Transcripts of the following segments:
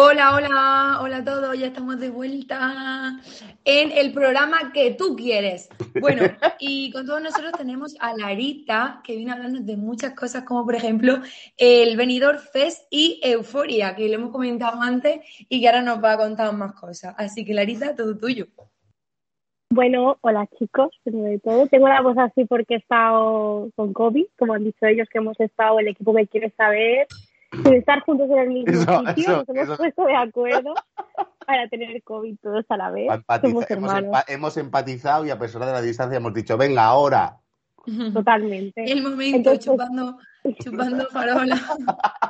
Hola, hola, hola a todos, ya estamos de vuelta en el programa que tú quieres. Bueno, y con todos nosotros tenemos a Larita, que viene a hablarnos de muchas cosas, como por ejemplo el Venidor Fest y Euforia, que lo hemos comentado antes y que ahora nos va a contar más cosas. Así que Larita, todo tuyo. Bueno, hola chicos, primero de todo. Tengo la voz así porque he estado con COVID, como han dicho ellos que hemos estado, el equipo me quiere saber sin estar juntos en el mismo Eso, sitio, eso, nos hemos eso. puesto de acuerdo para tener COVID todos a la vez. Empatiza- Somos hemos, hermanos, empa- hemos empatizado y a pesar de la distancia hemos dicho, venga, ahora. totalmente. El momento, Entonces- chupando, chupando farola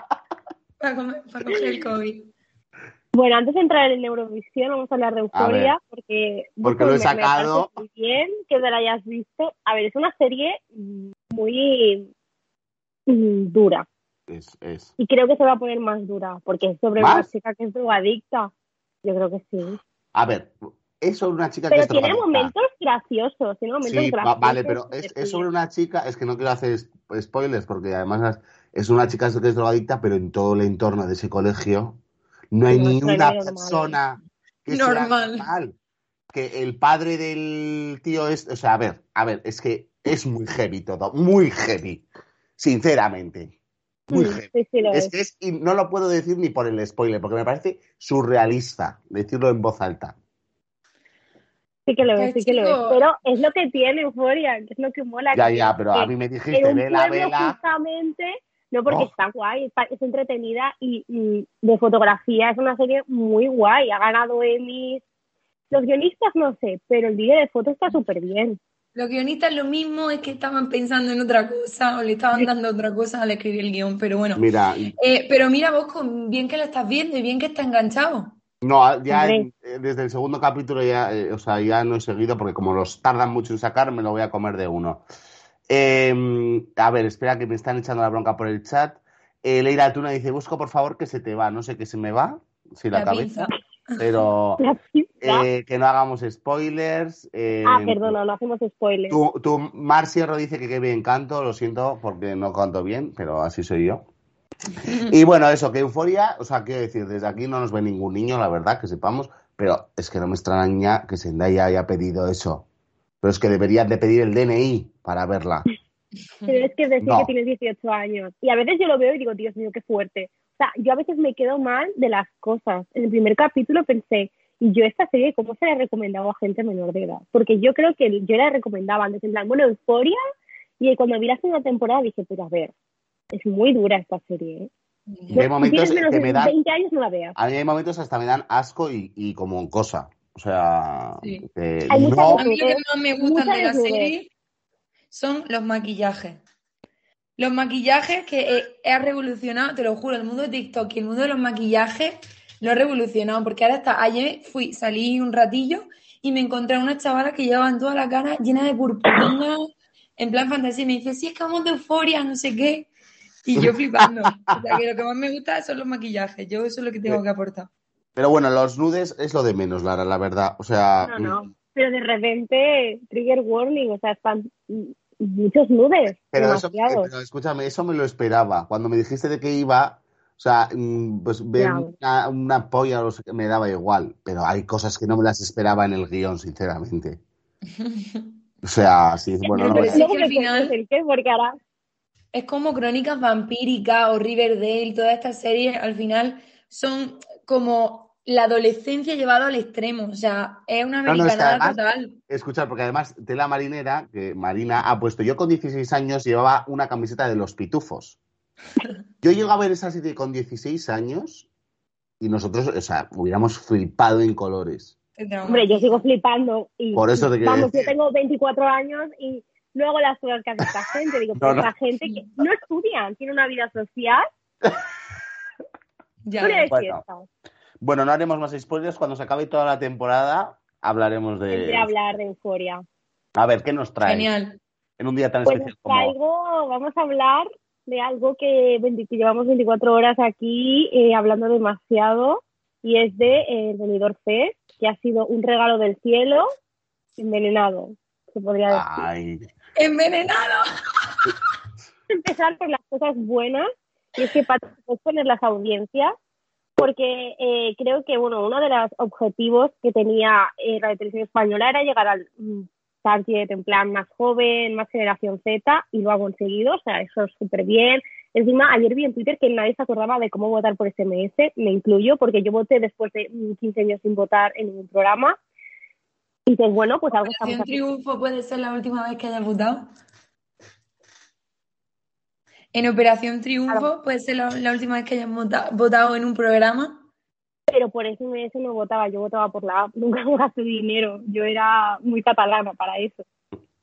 para, comer- para coger el COVID. Bueno, antes de entrar en Eurovisión, vamos a hablar de Euforia, porque, Porque lo he sacado. muy bien que te la hayas visto. A ver, es una serie muy mm, dura Es, es. y creo que se va a poner más dura, porque es sobre ¿Más? una chica que es drogadicta. Yo creo que sí. A ver, es sobre una chica que Pero es tiene drogadicta. momentos graciosos, tiene momentos Sí, va- graciosos. vale, pero es, es sobre una chica, es que no quiero hacer spoilers porque además es una chica que es drogadicta, pero en todo el entorno de ese colegio no hay No, ni una normal. persona que sea Normal. normal. Que el padre del tío es, o sea, a ver, a ver, es que es muy heavy todo, muy heavy, sinceramente. Muy Mm, heavy. sí, sí lo Es es. que es, y no lo puedo decir ni por el spoiler, porque me parece surrealista decirlo en voz alta. Sí que lo es, Pues, sí que lo es. chico. Pero es lo que tiene Euforia, que es lo que mola. Ya, que- ya, pero a mí me en dijiste, un vela, justamente, no porque Oh. está guay, es, entretenida y, y de fotografía es una serie muy guay, ha ganado Emmys. Los guionistas no sé, pero el vídeo de foto está súper bien. Los guionistas lo mismo es que estaban pensando en otra cosa o le estaban dando otra cosa al escribir el guion, pero bueno. Mira, Eh, pero mira vos, con bien que lo estás viendo y bien que está enganchado. No, ya Hombre. en- eh, desde el segundo capítulo ya, eh, o sea, ya no he seguido porque como los tardan mucho en sacar, me lo voy a comer de uno. Eh, a ver, espera que me están echando la bronca por el chat. Eh, Leira Tuna dice, busco por favor que se te va. No sé qué se me va, si la, La cabeza, pinza. Pero eh, que no hagamos spoilers. Eh, ah, perdona, no hacemos spoilers. Tú, tú, Mar Sierra dice que qué bien canto, lo siento porque no canto bien, pero así soy yo. Y bueno, eso, que euforia, o sea, quiero decir, desde aquí no nos ve ningún niño, la verdad, que sepamos, pero es que no me extraña que Zendaya haya pedido eso. Pero es que deberían de pedir el DNI para verla. Pero es que decir No. que tienes 18 años. Y a veces yo lo veo y digo, Dios mío, qué fuerte. O sea, yo a veces me quedo mal de las cosas. En el primer capítulo pensé, y yo esta serie, ¿cómo se la he recomendado a gente menor de edad? Porque yo creo que yo la recomendaba antes, en plan, bueno, Euforia, y cuando vi la segunda temporada dije, pero a ver, es muy dura esta serie. ¿eh? Hay momentos tienes menos que de me dan, 20 años, no la veas. a mí hay momentos hasta me dan asco y, y como cosa. O sea, Sí. no, A mí lo que más me gustan de la serie son los maquillajes. Los maquillajes que eh, ha revolucionado, te lo juro, el mundo de TikTok y el mundo de los maquillajes lo ha revolucionado. Porque ahora está, ayer fui, salí un ratillo y me encontré a unas chavalas que llevaban toda la cara llena de purpurina, en plan fantasía. Y me dice, sí, es que vamos de euforia, no sé qué. Y yo flipando. O sea, que lo que más me gusta son los maquillajes. Yo eso es lo que tengo que aportar. pero bueno, los nudes es lo de menos, Lara, la verdad. O sea, No, no. Pero de repente, trigger warning, o sea, están mm, muchos nudes. Pero, eso, pero escúchame, eso me lo esperaba. Cuando me dijiste de que iba, o sea, mm, pues ver una, una polla o qué, me daba igual. Pero hay cosas que no me las esperaba en el guion, sinceramente. O sea, sí, bueno, no Pero voy a- sí Luego que al final- qué, porque ahora Es como Crónicas Vampíricas o Riverdale, todas estas series al final son como la adolescencia llevada al extremo. O sea, es una No, no, es que americanada además- total. Escuchar, porque además Tela Marinera, que Marina ha puesto, yo con 16 años llevaba una camiseta de los pitufos. Yo llego a ver esa serie con 16 años y nosotros, o sea, hubiéramos flipado en colores. Hombre, yo sigo flipando. Y, Por eso te quiero Vamos, decir. yo tengo 24 años y luego las cosas que hace esta gente. Digo, No, pues no. la gente que no estudian, tiene una vida social, Ya. Bueno. Bueno, no haremos más spoilers. Cuando se acabe toda la temporada, hablaremos Entre de. hablar de euforia. A ver, ¿qué nos trae? Genial. En un día tan Pues especial como. traigo, vamos a hablar de algo que, 20 que llevamos 24 horas aquí eh, hablando demasiado y es de eh, el Benidorm Fest, que ha sido un regalo del cielo envenenado, se podría decir. Ay, Envenenado. empezar por las cosas buenas y es que para después poner las audiencias porque eh, creo que bueno uno de los objetivos que tenía eh, la televisión española era llegar al mm, target en plan más joven, más generación Z y lo ha conseguido, o sea, eso es súper bien. Encima, ayer vi en Twitter que nadie se acordaba de cómo votar por SMS, me incluyo, porque yo voté después de mm, 15 años sin votar en ningún programa. Y dices, bueno, pues algo estamos. Triunfo puede ser la última vez que hayas votado. En Operación Triunfo Claro. puede ser la, la última vez que hayas vota- votado en un programa. pero por SMS no votaba, yo votaba por la app, nunca gasté dinero, yo era muy catalana para eso.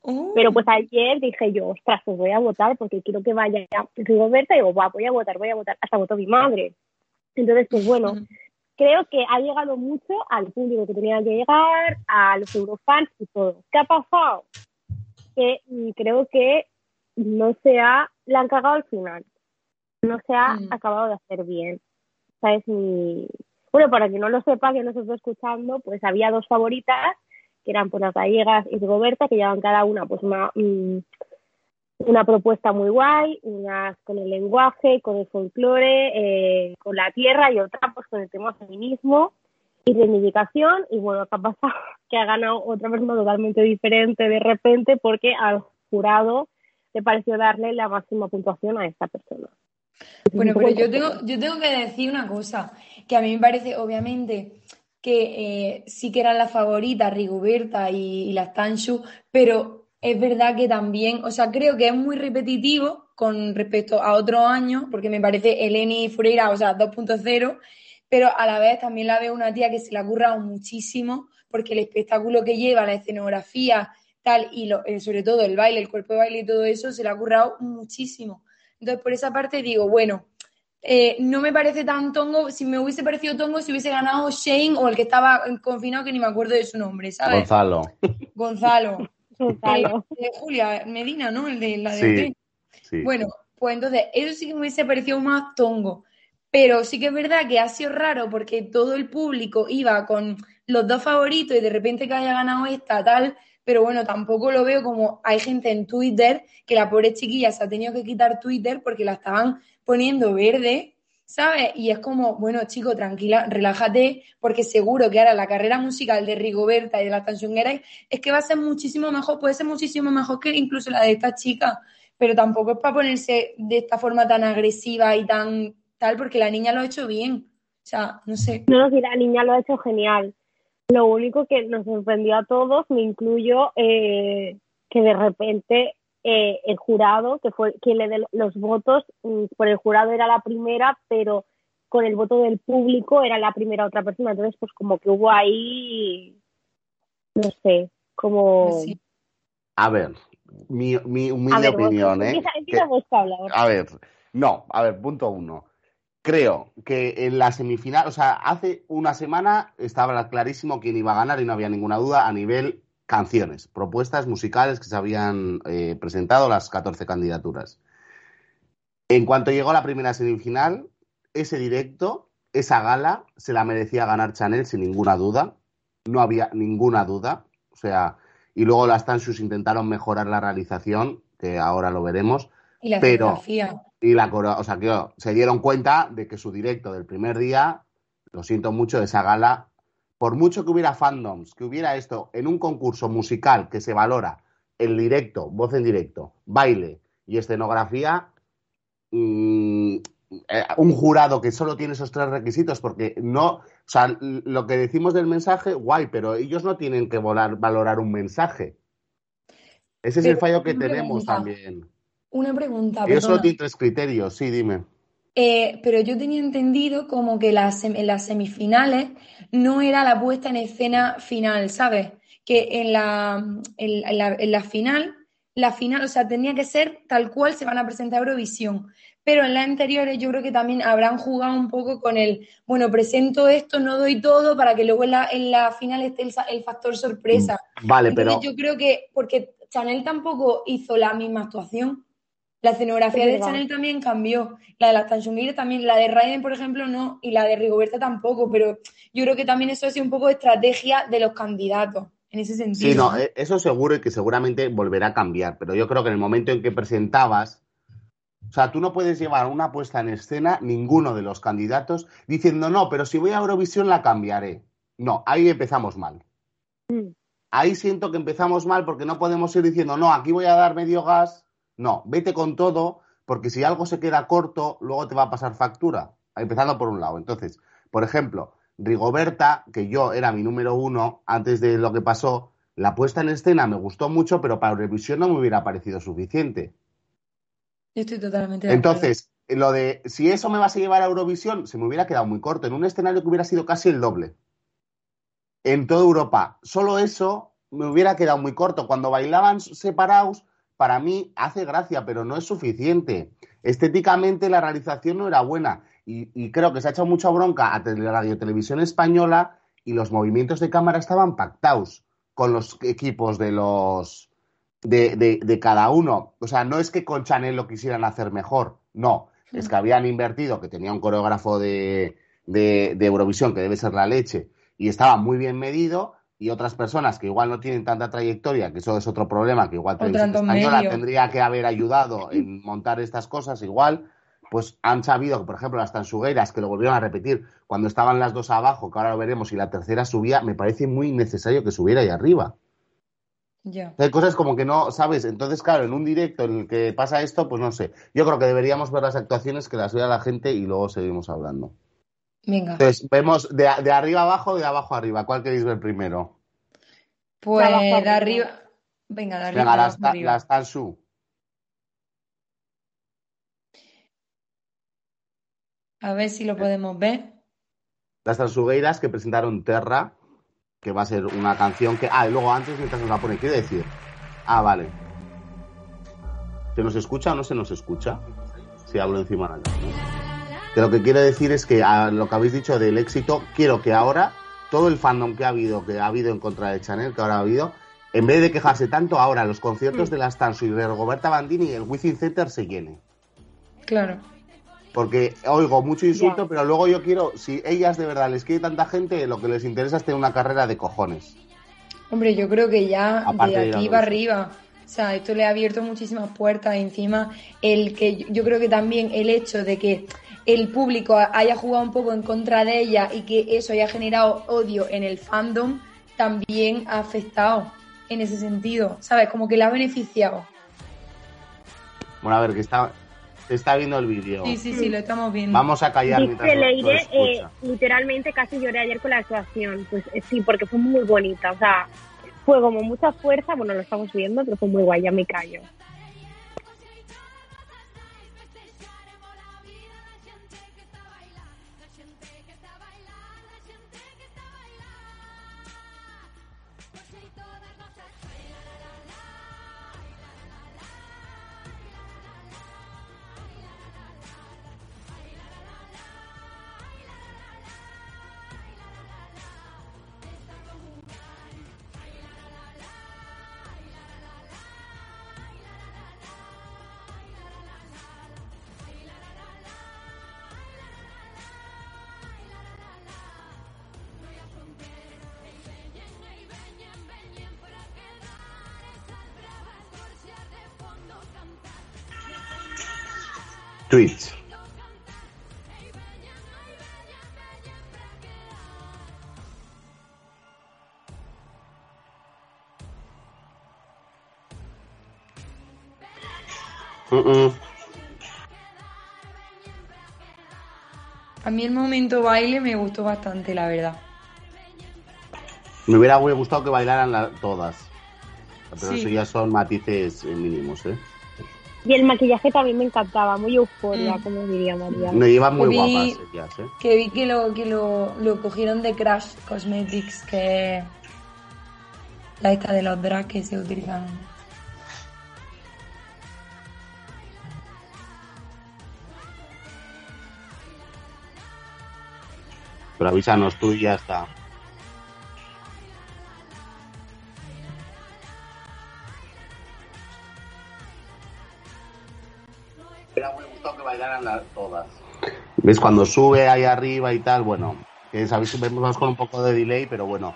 Uh, Pero pues ayer dije yo, ostras, pues voy a votar porque quiero que vaya Rigoberta y digo, va, voy a votar, voy a votar, hasta votó mi madre. Entonces, pues bueno, creo que ha llegado mucho al público que tenía que llegar, a los eurofans y todo. ¿Qué ha pasado? Que mm, creo que no se ha, la han cagado al final. No se ha Mm. acabado de hacer bien. ¿Sabes? Mi... Bueno, para quien no lo sepa, que nos está escuchando, pues había dos favoritas, que eran pues las gallegas y Rigoberta, que llevaban cada una pues una, mm, una propuesta muy guay, unas con el lenguaje, con el folclore, eh, con la tierra y otra pues con el tema feminismo y reivindicación. Y bueno, ¿qué ha pasado? Que ha ganado otra persona totalmente diferente de repente porque al jurado le pareció darle la máxima puntuación a esta persona. Bueno, pero yo tengo, yo tengo que decir una cosa, que a mí me parece, obviamente, que eh, sí que eran las favoritas, Rigoberta y, y las Tanshu, pero es verdad que también, o sea, creo que es muy repetitivo con respecto a otros años, porque me parece Eleni Fureira, o sea, 2.0, pero a la vez también la veo una tía que se le ha currado muchísimo, porque el espectáculo que lleva, la escenografía, tal, y lo- eh, sobre todo el baile, el cuerpo de baile y todo eso, se le ha currado muchísimo. Entonces, por esa parte digo, bueno, eh, no me parece tan tongo, si me hubiese parecido tongo, si hubiese ganado Shane o el que estaba confinado, que ni me acuerdo de su nombre, ¿sabes? Gonzalo. Gonzalo. Gonzalo. Eh, de Julia Medina, ¿no? El de la de. Sí. Bueno, pues entonces, eso sí que me hubiese parecido más tongo. Pero sí que es verdad que ha sido raro porque todo el público iba con los dos favoritos y de repente que haya ganado esta, tal. Pero bueno, tampoco lo veo como hay gente en Twitter que la pobre chiquilla se ha tenido que quitar Twitter porque la estaban poniendo verde, ¿sabes? Y es como, bueno, chico, tranquila, relájate, porque seguro que ahora la carrera musical de Rigoberta y de las Tansungueras es que va a ser muchísimo mejor, puede ser muchísimo mejor que incluso la de esta chica, pero tampoco es para ponerse de esta forma tan agresiva y tan tal, porque la niña lo ha hecho bien. O sea, no sé. No, no, sí, la niña lo ha hecho genial. Lo único que nos sorprendió a todos, me incluyo, eh, que de repente eh, el jurado, que fue quien le dé los votos, mm, por el jurado era la primera, pero con el voto del público era la primera otra persona. Entonces, pues como que hubo ahí, no sé, como... Pues sí. A ver, mi, mi a humilde ver, vos, opinión, ¿eh? empieza, Que- empieza vos a hablar. A ver, no, a ver, punto uno. Creo que en la semifinal, o sea, hace una semana estaba clarísimo quién iba a ganar y no había ninguna duda a nivel canciones, propuestas musicales que se habían eh, presentado las 14 candidaturas. En cuanto llegó la primera semifinal, ese directo, esa gala, se la merecía ganar Chanel sin ninguna duda. No había ninguna duda. O sea, y luego las Tansus intentaron mejorar la realización, que ahora lo veremos. Y la Pero- fotografía. Y la o sea, que se dieron cuenta de que su directo del primer día, lo siento mucho, esa gala, por mucho que hubiera fandoms, que hubiera esto en un concurso musical que se valora el directo, voz en directo, baile y escenografía, mm, eh, un jurado que solo tiene esos tres requisitos, porque no, o sea, lo que decimos del mensaje, guay, pero ellos no tienen que volar- valorar un mensaje. Ese es el fallo que tenemos pregunta. también. Una pregunta, Ellos solo tienen tres criterios, sí, dime. Eh, pero yo tenía entendido como que las, en las semifinales no era la puesta en escena final, ¿sabes? Que en la, en, en la, en la final, la final, o sea, tenía que ser tal cual se van a presentar a Eurovisión. Pero en las anteriores yo creo que también habrán jugado un poco con el, bueno, presento esto, no doy todo, para que luego en la, en la final esté el, factor sorpresa. Vale, pero yo creo que, porque Chanel tampoco hizo la misma actuación. La escenografía Es de. Chanel también cambió. La de la Tanchonguire también, la de Raiden, por ejemplo, no, y la de Rigoberta tampoco, pero yo creo que también eso ha sido un poco de estrategia de los candidatos, en ese sentido. Sí, no, eh, eso seguro y que seguramente volverá a cambiar, pero yo creo que en el momento en que presentabas, o sea, tú no puedes llevar una puesta en escena, ninguno de los candidatos, diciendo, no, pero si voy a Eurovisión la cambiaré. No, ahí empezamos mal. Mm. Ahí siento que empezamos mal porque no podemos ir diciendo, no, aquí voy a dar medio gas. No, vete con todo, porque si algo se queda corto, luego te va a pasar factura. Empezando por un lado. Entonces, por ejemplo, Rigoberta, que yo era mi número uno antes de lo que pasó, la puesta en escena me gustó mucho, pero para Eurovisión no me hubiera parecido suficiente. Yo estoy totalmente de acuerdo. Entonces, lo de si eso me vas a llevar a Eurovisión, se me hubiera quedado muy corto, en un escenario que hubiera sido casi el doble. En toda Europa. Solo eso me hubiera quedado muy corto. Cuando bailaban separados, para mí hace gracia, pero no es suficiente. Estéticamente la realización no era buena. Y, y creo que se ha hecho mucha bronca a Radio Televisión Española y los movimientos de cámara estaban pactados con los equipos de los de, de- de cada uno. O sea, no es que con Chanel lo quisieran hacer mejor, no. Es que habían invertido, que tenía un coreógrafo de, de, de Eurovisión, que debe ser la leche, y estaba muy bien medido, y otras personas que igual no tienen tanta trayectoria, que eso es otro problema, que igual Televisión Española medio. tendría que haber ayudado en montar estas cosas igual, pues han sabido que, por ejemplo, las tansugueras, que lo volvieron a repetir cuando estaban las dos abajo, que ahora lo veremos, y la tercera subía, me parece muy necesario que subiera ahí arriba. Hay cosas como que no, ¿sabes? Entonces, claro, en un directo en el que pasa esto, pues no sé. Yo creo que deberíamos ver las actuaciones, que las vea la gente y luego seguimos hablando. Venga. Entonces, vemos de, de arriba abajo o de abajo arriba. ¿Cuál queréis ver primero? Pues abajo de arriba. Venga, de arriba. Venga, las, abajo arriba. las Tansu. A ver si lo podemos ver. Las Tansugueiras que presentaron Terra, que va a ser una canción que. Ah, y luego antes, mientras nos la pone, ¿qué decir? Ah, vale. ¿Se nos escucha o no se nos escucha? Si hablo encima de ¿no? Que lo que quiero decir es que a lo que habéis dicho del éxito, quiero que ahora todo el fandom que ha habido, que ha habido en contra de Chanel, que ahora ha habido, en vez de quejarse tanto, ahora los conciertos de las Tansu y de Roberta Bandini y el Wizzing Center se llenen. Claro. Porque oigo mucho insulto, pero luego yo quiero, si ellas de verdad les quiere tanta gente, lo que les interesa es tener una carrera de cojones. Hombre, yo creo que ya Aparte de aquí para Eurovisión. arriba. O sea, esto le ha abierto muchísimas puertas. Encima, el que yo creo que también el hecho de que el público haya jugado un poco en contra de ella y que eso haya generado odio en el fandom, también ha afectado en ese sentido. ¿Sabes? Como que le ha beneficiado. Bueno, a ver, que está, se está viendo el vídeo. Sí, sí, sí, lo estamos viendo. Vamos a callar Dice mientras lo- lo Leire, eh, literalmente casi lloré ayer con la actuación. Pues eh, sí, porque fue muy bonita. O sea, fue como mucha fuerza. Bueno, lo estamos viendo, pero fue muy guay, ya me callo. A mí el momento baile me gustó bastante, la verdad. Me hubiera gustado que bailaran la- todas. Pero Sí. eso ya son matices eh, mínimos, ¿eh? Y el maquillaje también me encantaba, muy euforia, Mm. como diría María. No iban muy Que vi- guapas ellas, ¿eh? Que vi que lo, que lo, lo cogieron de Crash Cosmetics, que es la esta de los drags que se utilizan. Pero avísanos tú y ya está. Hubiera muy gustado que bailaran las todas. ¿Ves? Cuando sube ahí arriba y tal, bueno, que sabéis, vemos con un poco de delay, pero bueno.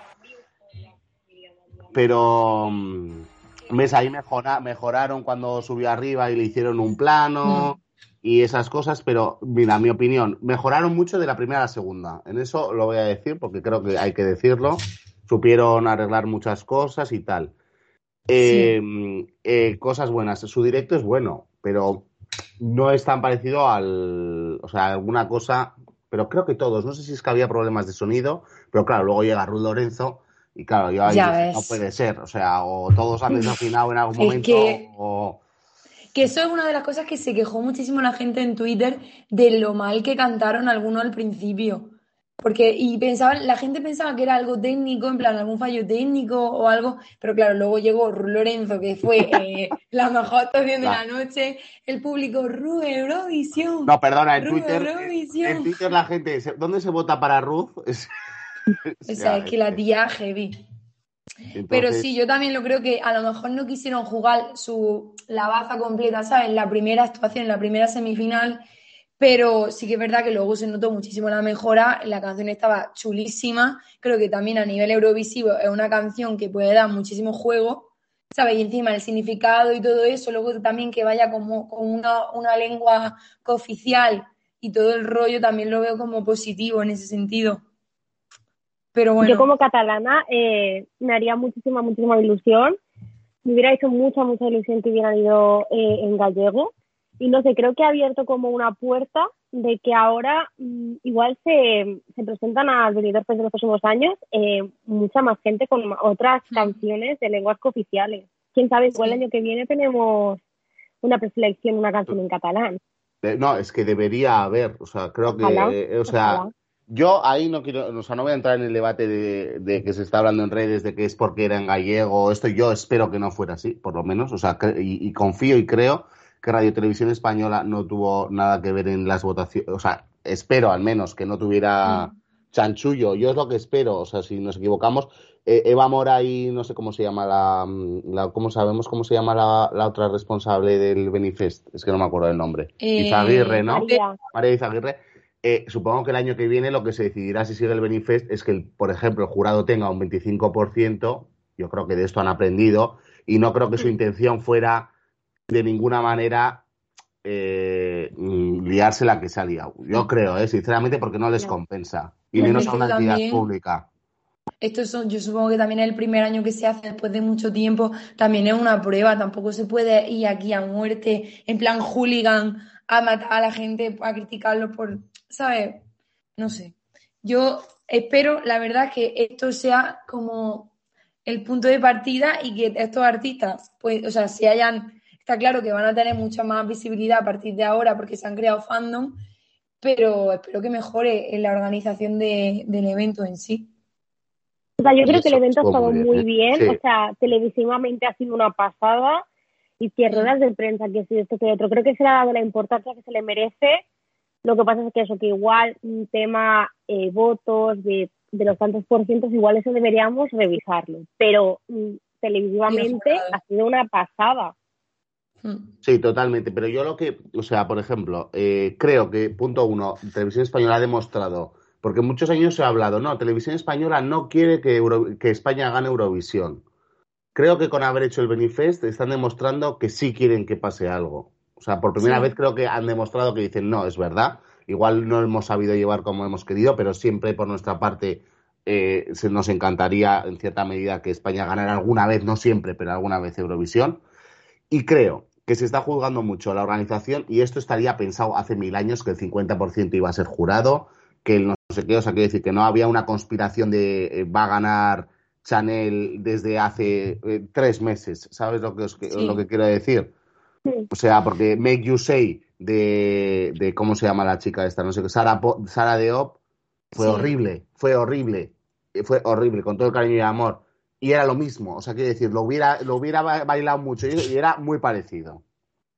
Pero, mm, ¿ves? Ahí mejora, mejoraron cuando subió arriba y le hicieron un plano y esas cosas, pero mira, mi opinión, mejoraron mucho de la primera a la segunda. En eso lo voy a decir porque creo que hay que decirlo. Supieron arreglar muchas cosas y tal. Eh, eh, cosas buenas. Su directo es bueno, pero no es tan parecido al. O sea, alguna cosa. Pero creo que todos. No sé si es que había problemas de sonido, pero claro, luego llega Ruth Lorenzo y claro, yo ahí Ya no puede ser. O sea, o todos han desafinado en algún momento que- o. Que eso es una de las cosas que se quejó muchísimo la gente en Twitter de lo mal que cantaron algunos al principio. Porque, y pensaban, la gente pensaba que era algo técnico, en plan algún fallo técnico o algo, pero claro, luego llegó Ru Lorenzo, que fue eh, la mejor actuación de la noche, el público, Ru Eurovisión. No, perdona, en Twitter. Eurovisión. En Twitter la gente. ¿Dónde se vota para Ruth? O sea, es que la tía heavy. Pero sí, yo también lo creo que a lo mejor no quisieron jugar su la baza completa, ¿sabes? La primera actuación, la primera semifinal, pero sí que es verdad que luego se notó muchísimo la mejora, la canción estaba chulísima, creo que también a nivel eurovisivo es una canción que puede dar muchísimo juego, ¿sabes? Y encima el significado y todo eso, luego también que vaya como con una, una lengua cooficial y todo el rollo también lo veo como positivo en ese sentido. Pero bueno. Yo como catalana eh, me haría muchísima, muchísima ilusión. Me hubiera hecho mucha, mucha ilusión que hubieran ido eh, en gallego. Y no sé, creo que ha abierto como una puerta de que ahora mm, igual se, se presentan al venidor pues, de los próximos años eh, mucha más gente con otras canciones de lenguas cooficiales. Quién sabe, igual Sí. el año que viene tenemos una preselección, una canción en catalán. eh, no, es que debería haber. O sea, creo que. Eh, o sea. Yo ahí no quiero. O sea, no voy a entrar en el debate de, de que se está hablando en redes de que es porque era en gallego. Esto yo espero que no fuera así, por lo menos. O sea, y, y confío y creo que Radio Televisión Española no tuvo nada que ver en las votaciones. O sea, espero al menos que no tuviera. Mm. chanchullo. Yo es lo que espero, o sea, si nos equivocamos, eh, Eva Mora y no sé cómo se llama la, la ¿cómo sabemos cómo se llama la, la otra responsable del Benifest? Es que no me acuerdo el nombre. Eh, Izaguirre, ¿no? María, María Izaguirre. Eh, supongo que el año que viene lo que se decidirá si sigue el Benifest es que, el, por ejemplo, el jurado tenga un 25%. Yo creo que de esto han aprendido y no creo que su intención fuera de ninguna manera eh, mm, liarse la que se ha liado. Yo creo, eh, sinceramente, porque no les compensa. Y menos a una entidad pública. Esto son, yo supongo que también es el primer año que se hace después de mucho tiempo, también es una prueba, tampoco se puede ir aquí a muerte, en plan hooligan, a matar a la gente, a criticarlo por, ¿sabes? No sé. Yo espero, la verdad, que esto sea como el punto de partida y que estos artistas, pues, o sea, se hayan, está claro que van a tener mucha más visibilidad a partir de ahora porque se han creado fandom, pero espero que mejore en la organización de- del evento en sí. O sea, yo creo que el evento ha estado muy bien, o sea, televisivamente ha sido una pasada y que ruedas de prensa, que si esto, que otro, creo que se le ha dado la importancia que se le merece. Lo que pasa es que eso, que igual un tema eh, votos de, de los tantos por cientos, igual eso deberíamos revisarlo, pero mm, televisivamente ha sido una pasada. Mm. Sí, totalmente. Pero yo lo que, o sea, por ejemplo, eh, creo que, punto uno, Televisión Española ha demostrado, porque muchos años se ha hablado, no, Televisión Española no quiere que, Euro- que España gane Eurovisión. Creo que con haber hecho el Benifest están demostrando que sí quieren que pase algo. O sea, por primera Sí. vez creo que han demostrado que dicen, no, es verdad, igual no hemos sabido llevar como hemos querido, pero siempre por nuestra parte eh, se nos encantaría en cierta medida que España ganara alguna vez, no siempre, pero alguna vez Eurovisión. Y creo que se está juzgando mucho la organización y esto estaría pensado hace mil años que el 50% iba a ser jurado, que el no sé qué, o sea, quiero decir que no había una conspiración de eh, va a ganar Chanel desde hace eh, tres meses, ¿sabes lo que, os- Sí. lo que quiero decir? O sea, porque Make You Say de, de ¿cómo se llama la chica esta? No sé qué, Sara, Sara Deop, fue Sí. horrible, fue horrible, eh, fue horrible, con todo el cariño y amor. Y era lo mismo, o sea, quiero decir, lo hubiera, lo hubiera ba- bailado mucho y, era muy parecido.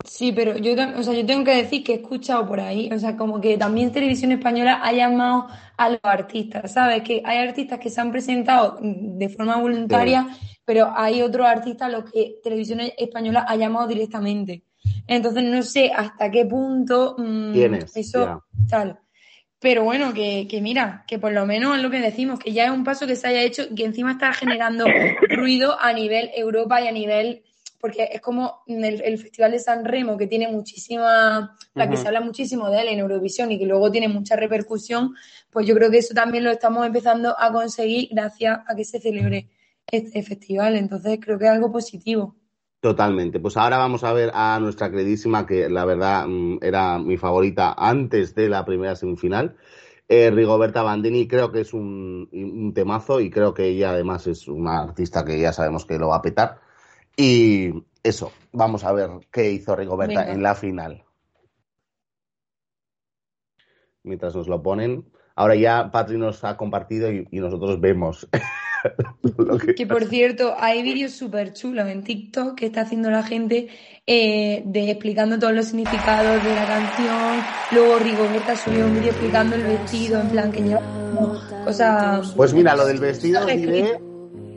Sí, pero yo, o sea, yo tengo que decir que he escuchado por ahí, o sea, como que también Televisión Española ha llamado a los artistas, ¿sabes? Que hay artistas que se han presentado mm, de forma voluntaria, pero hay otros artistas a los que Televisión Española ha llamado directamente. Entonces no sé hasta qué punto mm, Tienes, eso tal. Pero bueno, que, que mira, que por lo menos es lo que decimos, que ya es un paso que se haya hecho y que encima está generando ruido a nivel Europa y a nivel porque es como el, el Festival de San Remo, que tiene muchísima, la que se habla muchísimo de él en Eurovisión y que luego tiene mucha repercusión, pues yo creo que eso también lo estamos empezando a conseguir gracias a que se celebre festival. Entonces creo que es algo positivo. Totalmente. Pues ahora vamos a ver a nuestra queridísima, que la verdad mm, era mi favorita antes de la primera semifinal, eh, Rigoberta Bandini. Creo que es un, un temazo y creo que ella además es una artista que ya sabemos que lo va a petar. Y eso, vamos a ver qué hizo Rigoberta Venga. en la final. Mientras nos lo ponen. Ahora ya Patri nos ha compartido y, y nosotros vemos lo que- Que por cierto, hay vídeos súper chulos en TikTok que está haciendo la gente eh, de explicando todos los significados de la canción. Luego Rigoberta subió un vídeo explicando el vestido, en plan que lleva cosas. Pues mira, lo del vestido diré,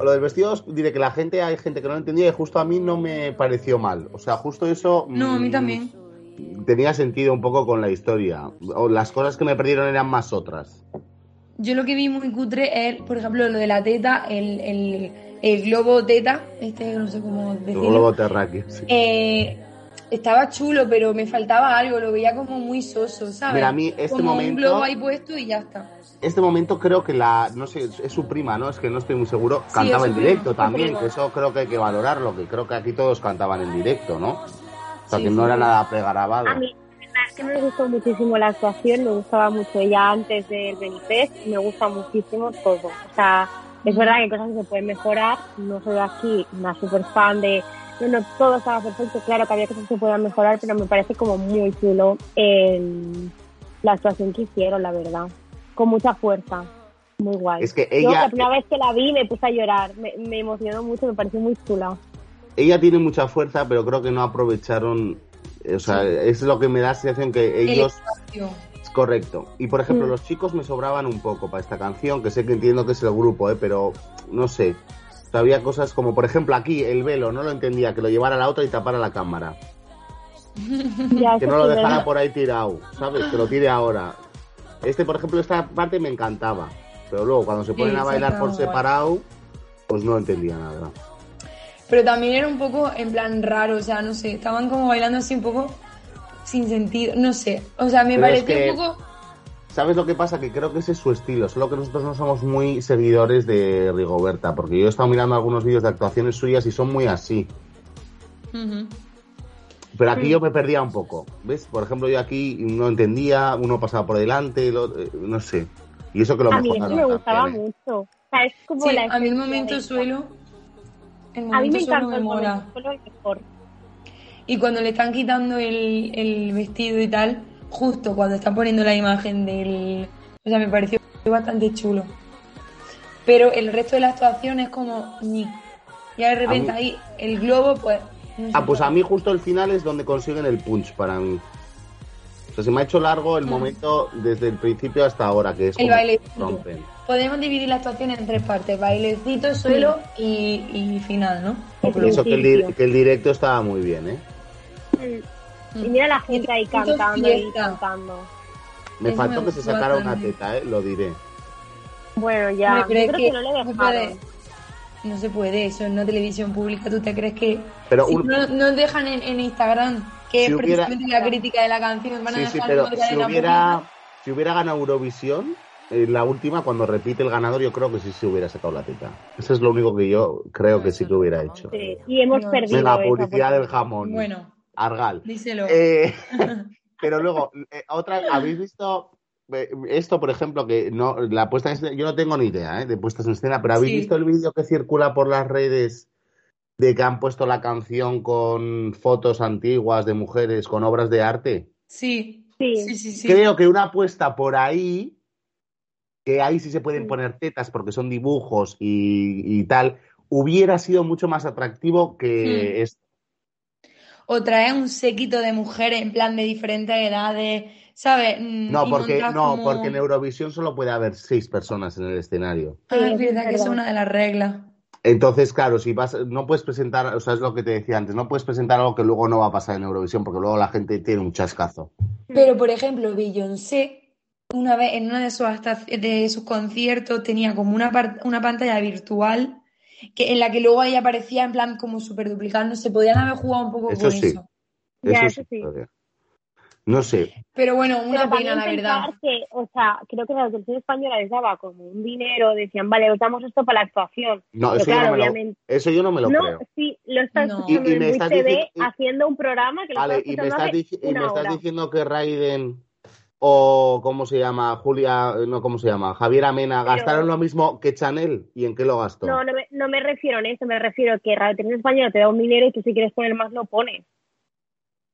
lo del vestido diré que la gente, hay gente que no lo entendía y justo a mí no me pareció mal. O sea, justo eso No, a mí mm, también. tenía sentido un poco con la historia. O las cosas que me perdieron eran más otras. Yo lo que vi muy cutre es, por ejemplo, lo de la teta, el, el, el globo teta, este no sé cómo El decirlo. globo terráqueo. sí. Eh, estaba chulo, pero me faltaba algo, lo veía como muy soso, ¿sabes? Mira, a mí este como momento- un globo ahí puesto y ya está. Este momento creo que la, no sé, es su prima, ¿no? Es que no estoy muy seguro. Sí, Cantaba en directo prima, también, que eso creo que hay que valorarlo, que creo que aquí todos cantaban en directo, ¿no? O sea, Sí, que no era nada pregrabado. A mí, que me gustó muchísimo la actuación, me gustaba mucho ella antes del Benifest, me gusta muchísimo todo. O sea, es verdad que hay cosas que se pueden mejorar, no soy aquí una super fan de, no, no, todo estaba perfecto, claro que había cosas que se podían mejorar, pero me parece como muy chulo el- la actuación que hicieron, la verdad, con mucha fuerza. Muy guay. Es que Yo ella- la primera vez que la vi me puse a llorar, me, me emocionó mucho, me pareció muy chula. Ella tiene mucha fuerza, pero creo que no aprovecharon. O sea, es lo que me da la sensación que ellos. Es correcto. Y por ejemplo, Mm. los chicos me sobraban un poco para esta canción, que sé que entiendo que es el grupo, ¿eh? pero no sé. O sea, había cosas como, por ejemplo, aquí el velo, no lo entendía, que lo llevara la otra y tapara la cámara. Ya, Que no lo dejara por ahí tirado, ¿sabes? Que lo tire ahora. Este, por ejemplo, esta parte me encantaba. Pero luego, cuando se Sí, ponen a bailar por separado, pues no entendía nada. Pero también era un poco en plan raro, o sea, no sé, estaban como bailando así un poco sin sentido, no sé. O sea, me Pero es pareció que- un poco. ¿Sabes lo que pasa? Que creo que ese es su estilo, solo que nosotros no somos muy seguidores de Rigoberta, porque yo he estado mirando algunos vídeos de actuaciones suyas y son muy así. Ujú. Pero aquí yo me perdía un poco, ¿ves? Por ejemplo, yo aquí no entendía, uno pasaba por delante, lo- eh, no sé. Y eso que lo A mí me gustaba mucho. O sea, es como Sí, la a mí el momento suelo. El A mí momento me suelo encantó me el mola. momento suelo el mejor. Y cuando le están quitando el, el vestido y tal, justo cuando están poniendo la imagen del. O sea, me pareció bastante chulo. Pero el resto de la actuación es como. ni. Ya de repente mí- ahí el globo, pues. no sé Ah, pues a mí justo el final es donde consiguen el punch para mí. O sea, se me ha hecho largo el Mm. momento desde el principio hasta ahora, que es El como bailecito. rompen. Podemos dividir la actuación en tres partes: bailecito, suelo y, y final, ¿no? Y. Eso que el, principio. di- que el directo estaba muy bien, ¿eh? Y mira la gente ahí cantando y cantando. Me Eso faltó me que se sacara una teta, ¿eh? Lo diré. Bueno, ya. Yo creo que que no le no dejaron. puede, no se puede eso en una televisión pública. ¿Tú te crees que Pero si un- no, no dejan en, en Instagram, que Si es hubiera- precisamente la crítica de la canción, van a Sí, sí, dejar pero si hubiera, si hubiera ganado Eurovisión, eh, la última, cuando repite el ganador, yo creo que sí se hubiera sacado la teta. Eso es lo único que yo creo que sí que hubiera hecho. Sí, y hemos No, perdido. Venga, esa publicidad del jamón. Bueno, Argal. díselo. Eh, pero luego, eh, otra, ¿habéis visto eh, esto, por ejemplo, que no, la puesta en escena, yo no tengo ni idea eh, de puestas en escena, pero ¿habéis Sí. visto el vídeo que circula por las redes de que han puesto la canción con fotos antiguas de mujeres, con obras de arte. Sí, Sí. sí, sí, sí. Creo que una apuesta por ahí, que ahí sí se pueden poner tetas porque son dibujos y, y tal, hubiera sido mucho más atractivo que Hmm. esto. O traer un séquito de mujeres en plan de diferentes edades, ¿sabes? Mm, No, y porque, no, como- porque en Eurovisión solo puede haber seis personas en el escenario. Ah, Sí, es verdad que es una de las reglas. Entonces, claro, si vas, no puedes presentar, o sea, es lo que te decía antes, no puedes presentar algo que luego no va a pasar en Eurovisión, porque luego la gente tiene un chascazo. Pero, por ejemplo, Beyoncé, una vez en uno de sus, hasta- de sus conciertos, tenía como una, una pantalla virtual que, en la que luego ahí aparecía en plan como súper duplicada. No se podían haber jugado un poco Eso con sí. eso. Ya, Eso eso sí. todavía. No sé. Pero bueno, una Pero pena, la verdad. que, o sea, creo que la televisión española les daba como un dinero, decían, vale, os damos esto para la actuación. No, eso, yo claro, no me lo, obviamente. eso yo no me lo no, creo. sí, lo estás No. escuchando Y- y en me Buit estás TV diciendo- y- haciendo un programa que lo Vale, estás y me, estás hace y una me estás hora. diciendo que Raiden o, ¿cómo se llama? Julia, no, ¿cómo se llama? Javier Amena, Pero- ¿gastaron lo mismo que Chanel? ¿Y en qué lo gastó? No, no me, no me refiero a eso, me refiero a que Radio Televisión Española te da un dinero y tú si quieres poner más lo pones,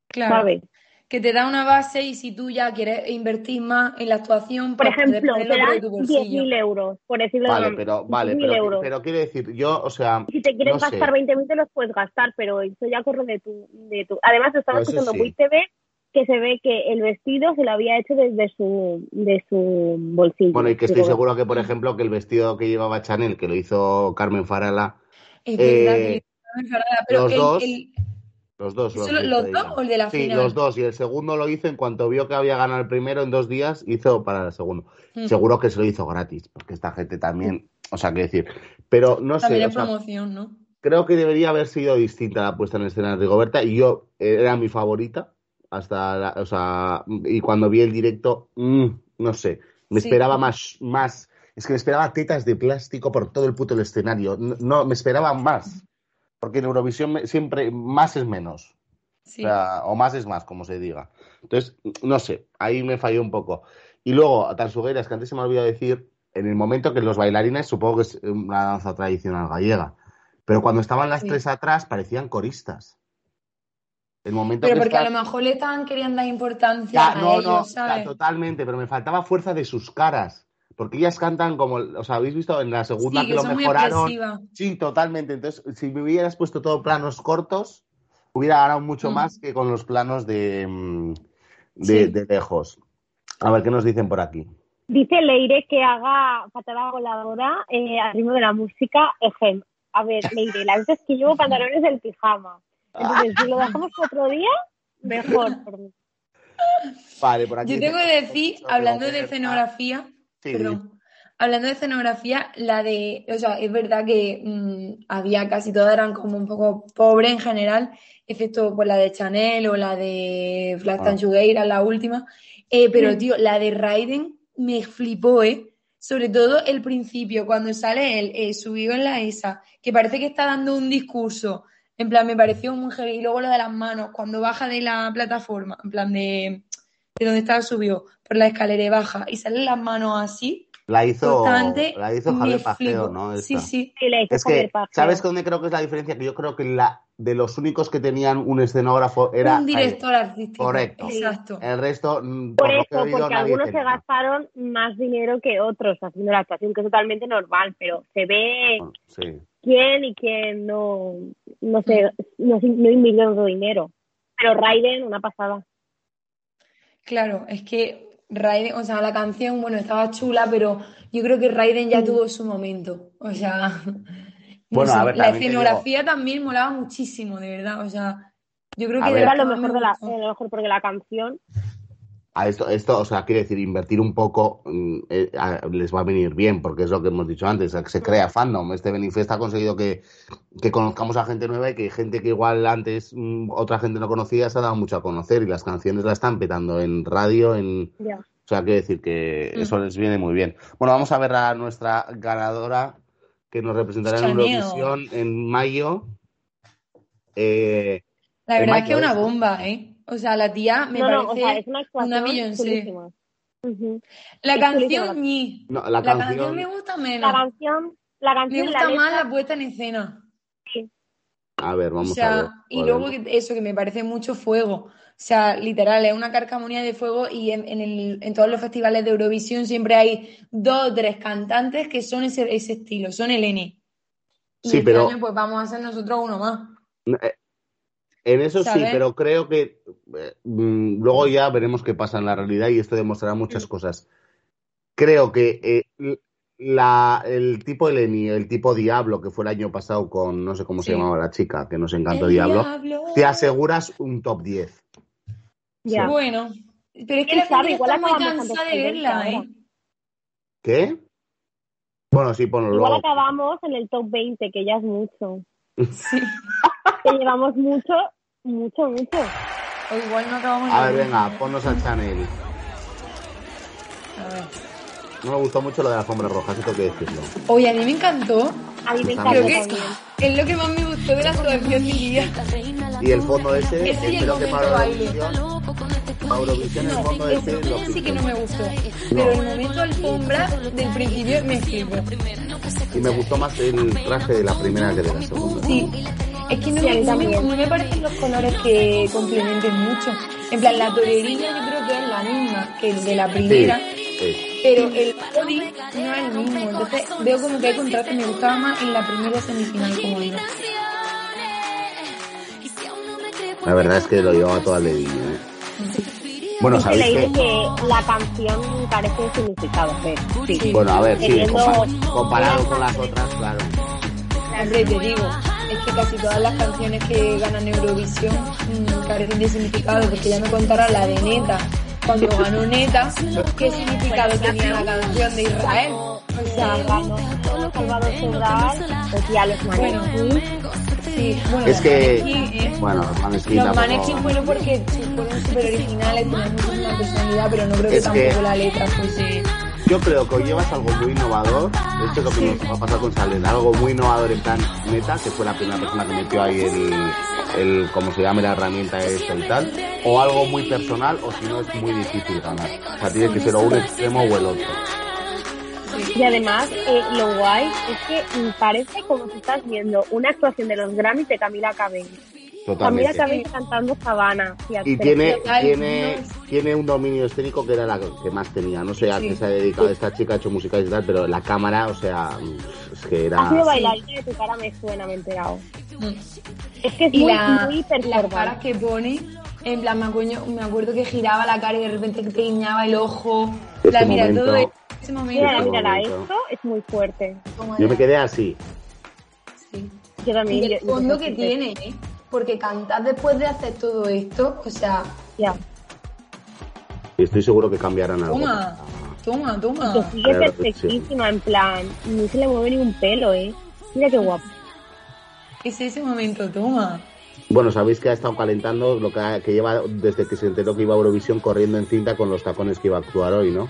Claro. ¿sabes? Que te da una base y si tú ya quieres invertir más en la actuación, Por pues ejemplo, te dan tu bolsillo. 10.000 euros, por decirlo de Vale, una- pero, vale, 10.000 pero, euros. pero quiero decir, yo, o sea, si te quieres no gastar 20.000 te los puedes gastar, pero eso ya corre de tu... De tu... Además, estaba Pues escuchando sí. TV que se ve que el vestido se lo había hecho desde su, de su bolsillo. bueno, y que estoy seguro que, por ejemplo, que el vestido que llevaba Chanel, que lo hizo Carmen Farala, Es verdad Eh, que hicieron enfadada, pero los el- dos, el- los dos. ¿Eso los dos o el de la sí, final? los dos. Y el segundo lo hizo en cuanto vio que había ganado el primero en dos días, hizo para el segundo. Mm. Seguro que se lo hizo gratis, porque esta gente también, o sea, qué decir. Pero no sé, también sea, promoción, ¿no? creo que debería haber sido distinta la puesta en escena de Rigoberta y yo era mi favorita hasta la- o sea y cuando vi el directo mm, no sé me Sí. esperaba más más es que me esperaba tetas de plástico por todo el puto el escenario no, no, me esperaba más porque en Eurovisión siempre más es menos Sí. o, sea, o más es más, como se diga. Entonces, no sé, ahí me falló un poco. Y luego, tan es que antes se me ha olvidado decir, en el momento que los bailarines, supongo que es una danza tradicional gallega, pero cuando estaban las Sí. tres atrás parecían coristas. El momento Pero que porque a lo mejor le estaban queriendo dar importancia Ya, a no, ellos, no, ¿sabes? ya, totalmente, pero me faltaba fuerza de sus caras. Porque ellas cantan como, o sea, habéis visto en la segunda Sí, que, que lo son muy mejoraron. Sí, totalmente. Entonces, si me hubieras puesto todo planos cortos, hubiera ganado mucho Mm. más que con los planos de, mm, de, Sí. de lejos. A ver qué nos dicen por aquí. Dice Leire que haga patada voladora eh, al ritmo de la música. Ejem. A ver, Leire, la verdad es que llevo pantalones del pijama. Entonces, si lo dejamos para otro día, mejor. por mí. Vale, por aquí. Yo tengo que decir, hablando de escenografía, Sí, perdón, hablando de escenografía, la de, o sea, es verdad que mm, había casi todas eran como un poco pobres en general, excepto pues la de Chanel o la de Flash Ah. Tanchugueira, la última, Eh, pero Mm. tío, la de Raiden me flipó, ¿eh? Sobre todo el principio, cuando sale él eh, subido en la ESA, que parece que está dando un discurso, en plan, me pareció muy heavy, y luego lo de las manos, cuando baja de la plataforma, en plan de, de donde estaba subido, por la escalera y baja, y salen las manos así, La hizo, la hizo Javier Pajeo. ¿no? Sí, sí. Hizo Es que, Pajeo. ¿sabes dónde creo que es la diferencia? Que yo creo que la de los únicos que tenían un escenógrafo era un director artístico. Correcto. Exacto. El resto, mm, Por eso, oído, porque algunos se gastaron más dinero que otros haciendo la actuación, que es totalmente normal, pero se ve Bueno, Sí. Quién y quién no, no sé, no, no invirtió tanto dinero. Pero Raiden, una pasada. Claro, es que Raiden, o sea, la canción, bueno, estaba chula, pero yo creo que Raiden ya Mm. tuvo su momento. O sea, no Bueno, sé, a ver, la escenografía también molaba muchísimo, de verdad. O sea, yo creo A que ver. Era lo mejor, me de la, eh, lo mejor porque la canción, A esto, esto, o sea, quiere decir, invertir un poco mm, eh, a- les va a venir bien, porque es lo que hemos dicho antes, se crea fandom. Este Benifest ha conseguido que, que conozcamos a gente nueva y que gente que igual antes mm, otra gente no conocía se ha dado mucho a conocer y las canciones la están petando en radio, en... O sea, quiere decir que Mm. eso les viene muy bien. Bueno, vamos a ver a nuestra ganadora que nos representará en. Eurovisión en mayo. Eh, La verdad es que es una bomba, ¿eh? O sea, la tía me no, no, o parece sea, es una. Ujú. La es canción la- ñi. no, la, La canción, canción me gusta La menos. canción, la Me canción, gusta la más letra, la puesta en escena. A ver, vamos o sea, a ver. y luego eso que me parece mucho fuego. O sea, literal, es una carcamonía de fuego y en, en el- en todos los festivales de Eurovisión siempre hay dos o tres cantantes que son ese, ese estilo, son el N. Y Sí, este pero- año pues vamos a hacer nosotros uno más. Eh, En eso sí, pero creo que eh, mm, luego ya veremos qué pasa en la realidad y esto demostrará muchas Mm. cosas. Creo que eh, la, el tipo Eleni, el tipo Diablo, que fue el año pasado con, no sé cómo se llamaba la chica, que nos encantó Diablo, diablo. te aseguras un top 10. Ya. Bueno, pero es que ¿Quién la sabe? gente Igual está muy acabamos cansada de verla. ¿eh? ¿Qué? Bueno, sí, ponlo Igual luego. acabamos en el top 20, que ya es mucho. Sí. Que llevamos mucho, mucho, mucho. O igual no acabamos A de ver, venga, ponnos al Chanel. A ver. No me gustó mucho lo de la alfombra roja, sí tengo que decirlo. Oye, a mí me encantó. A mí me que es lo que más me gustó de la actuación de mi vida. Y el fondo ese, Ese el espero que para. Eurovisión, Eurovisión el No, fondo ese, ese lo ese sí que no me gustó. Pero el momento alfombra del principio me flipó. Y me gustó más el traje de la primera que de la segunda. Sí. Es que no Sí, me, mí no, me, también. no me parecen los colores que complementen mucho. En plan, la torerilla yo creo que es la misma que el de la primera, sí. pero el body no es el mismo. Entonces veo como que hay contraste. Me gustaba más en la primera semifinal, como digo. La verdad es que lo llevaba todo al dedillo. ¿eh? Bueno, Es que sabéis que... que la canción carece de significado, pero sí. Bueno, a ver, sí, comparado con las otras, claro. Hombre, te digo, que casi todas las canciones que ganan Eurovisión mm, carecen de significado, porque ya me contará la de Neta, cuando ganó Neta, qué significado tenía la canción de Israel. O sea, ganó Salvador Sobral, ya los Bueno, manequín. sí, bueno, Es los que- ¿eh? Bueno, los Maneskin Los fueron porque fueron súper originales, tenían muchísima personalidad, pero no creo que Es que- tampoco la letra fuese... Yo creo que hoy llevas algo muy innovador. Esto es lo que nos va a pasar con Salen. Algo muy innovador en plan neta, que fue la primera persona que metió ahí el, el como se llame la herramienta esta y tal. O algo muy personal, o si no es muy difícil ganar. O sea, tiene que ser o un extremo o el otro. Y además, eh, lo guay es que parece como si estás viendo una actuación de los Grammys de Camila Cabello. Totalmente. Cabello cantando Sabana. Y tiene, Ay, tiene, no. tiene un dominio escénico que era la que más tenía. No sé a Sí. qué se ha dedicado esta chica, ha hecho música y tal, pero la cámara, o sea, es que Ha sido era... bailarina de tu cara, me suena, me he enterado. Mm. Es que es Y muy, la- muy las caras que pone, en plan, me acuerdo, me acuerdo que giraba la cara y de repente te guiñaba el ojo. Este la mira momento- todo ese momento. Mírala, Este esto es muy fuerte. Yo me quedé así. sí. Yo también. Y el yo fondo que tiene, ¿eh? Porque cantar después de hacer todo esto, o sea, Ya. Y estoy seguro que cambiarán algo. toma, toma, Que toma. sigue A ver, perfectísima, en plan, no se le mueve ni un pelo, ¿eh? Mira qué guapo. Es ese momento, toma. Bueno, sabéis que ha estado calentando lo que, ha- que lleva desde que se enteró que iba a Eurovisión corriendo en cinta con los tacones que iba a actuar hoy, ¿no?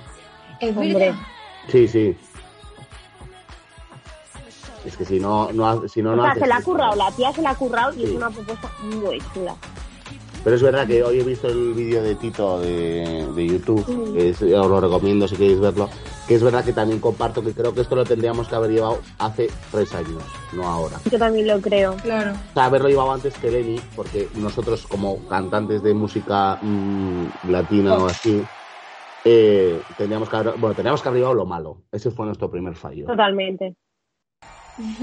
Es Hombre. verdad. Sí, sí. Es que si no, no ha- si no, O no sea, haces se la ha currado, la tía se la ha currado y Sí. es una propuesta muy chula. Pero es verdad que hoy he visto el vídeo de Tito de, de YouTube, que es- os lo recomiendo si queréis verlo, que es verdad que también comparto que creo que esto lo tendríamos que haber llevado hace tres años, no ahora. Yo también lo creo. Claro. O sea, haberlo llevado antes que Lenny, porque nosotros como cantantes de música mm, latina o así, eh, que haber, bueno, teníamos que haber llevado lo malo. Ese fue nuestro primer fallo. Totalmente.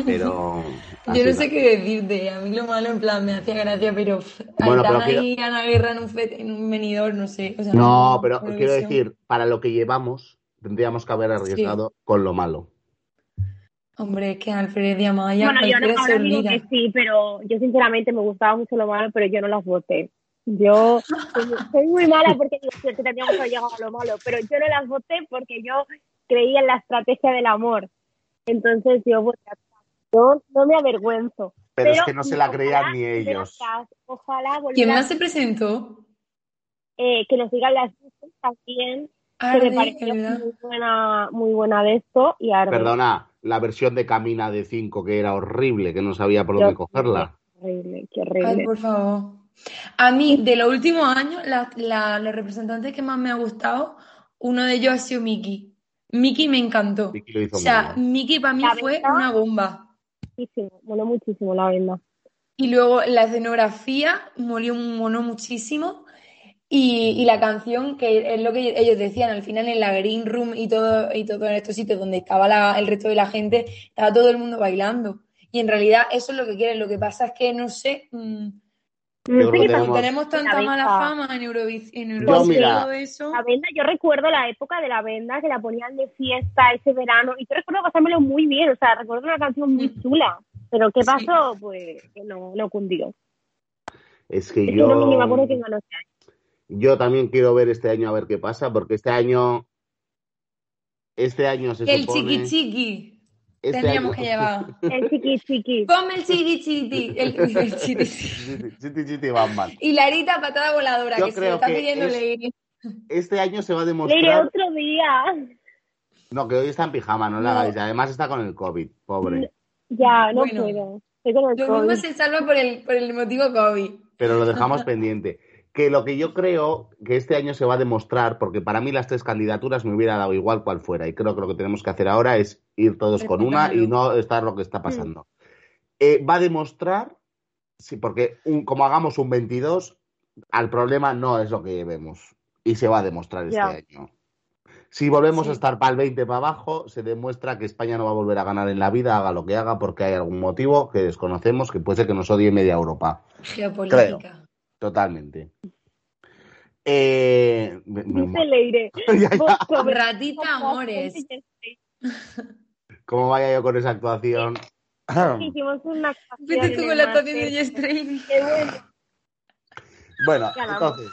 Pero Yo no sé qué decirte. A mí lo malo, en plan, me hacía gracia, pero Bueno, pero quiero- y Ana Guerra en un, fe- en un venidor, no sé. O sea, No, pero quiero decir, para lo que llevamos, tendríamos que haber arriesgado con lo malo. Hombre, es que Alfred y Amaya bueno, yo no, ahora digo que sí, pero yo sinceramente me gustaba mucho lo malo, pero yo no las voté. Yo soy, muy mala porque digo "Sí, es que teníamos que haber llegado a lo malo, pero yo no las voté porque yo creía en la estrategia del amor. Entonces yo voté a yo no me avergüenzo. Pero, es que no se la ojalá creían ni ellos. atrás, Ojalá ¿Quién más se presentó? eh, que nos digan las voces también, que Arde, me pareció muy buena, muy buena de esto y Arde. Perdona, la versión de Camina de 5 que era horrible, que no sabía por dónde Yo- cogerla. Qué horrible, qué Ay, horrible. por favor. A mí, de los últimos años, la- la- los representantes que más me ha gustado, uno de ellos ha sido Miki. Miki me encantó. Vicky lo hizo O sea. Miki para mí fue una bomba. Muchísimo, moló muchísimo la venda. Y luego la escenografía molió mono muchísimo. Y, y, la canción, que es lo que ellos decían, al final en la Green Room y todo, y todo en estos sitios donde estaba el resto de la gente, estaba todo el mundo bailando. Y en realidad eso es lo que quieren. Lo que pasa es que, no sé, mmm, No sé qué tenemos- pasa. tenemos tanta La mala fama en Eurovisión, en Yo, Eurovisión y mira, todo eso. La venda, yo recuerdo la época de la venda que la ponían de fiesta ese verano y yo recuerdo pasármelo muy bien, o sea, recuerdo una canción muy Mm. chula, pero ¿qué Sí. pasó? Pues que no, no cundió. Es que Es que yo, no, ni me acuerdo quién ganó ese año. yo también quiero ver este año a ver qué pasa, porque este año, este año se El supone... chiqui chiqui. Este Teníamos año- que llevar. El chiqui chiqui. Ponme el chiqui chiqui. El, el chiqui chiqui. Chiti, chiti, bam, bam. Y Larita patada voladora, Yo que se creo lo está pidiendo es- Leire. Este año se va a demostrar... otro día. No, que hoy está en pijama, no, le No. hagáis. Además está con el COVID, pobre. Ya, no Bueno. puedo. Estoy con el Lo mismo se salva por el, por el motivo COVID. Pero lo dejamos pendiente. Que lo que yo creo que este año se va a demostrar, porque para mí las tres candidaturas me hubiera dado igual cual fuera, y creo que lo que tenemos que hacer ahora es ir todos con una y no estar lo que está pasando. Eh, va a demostrar, sí, porque un- como hagamos un 22, al problema no es lo que vemos, y se va a demostrar este año. Si volvemos Sí. a estar para el 20 para abajo, se demuestra que España no va a volver a ganar en la vida, haga lo que haga, porque hay algún motivo que desconocemos, que puede ser que nos odie media Europa. Geopolítica. Totalmente. Eh, me- me- Dice Leire. ya, ya. Ratita Amores. ¿Cómo vaya yo con esa actuación? Hicimos una canción Vete tú en con la el actuación de. Qué bueno. bueno, entonces,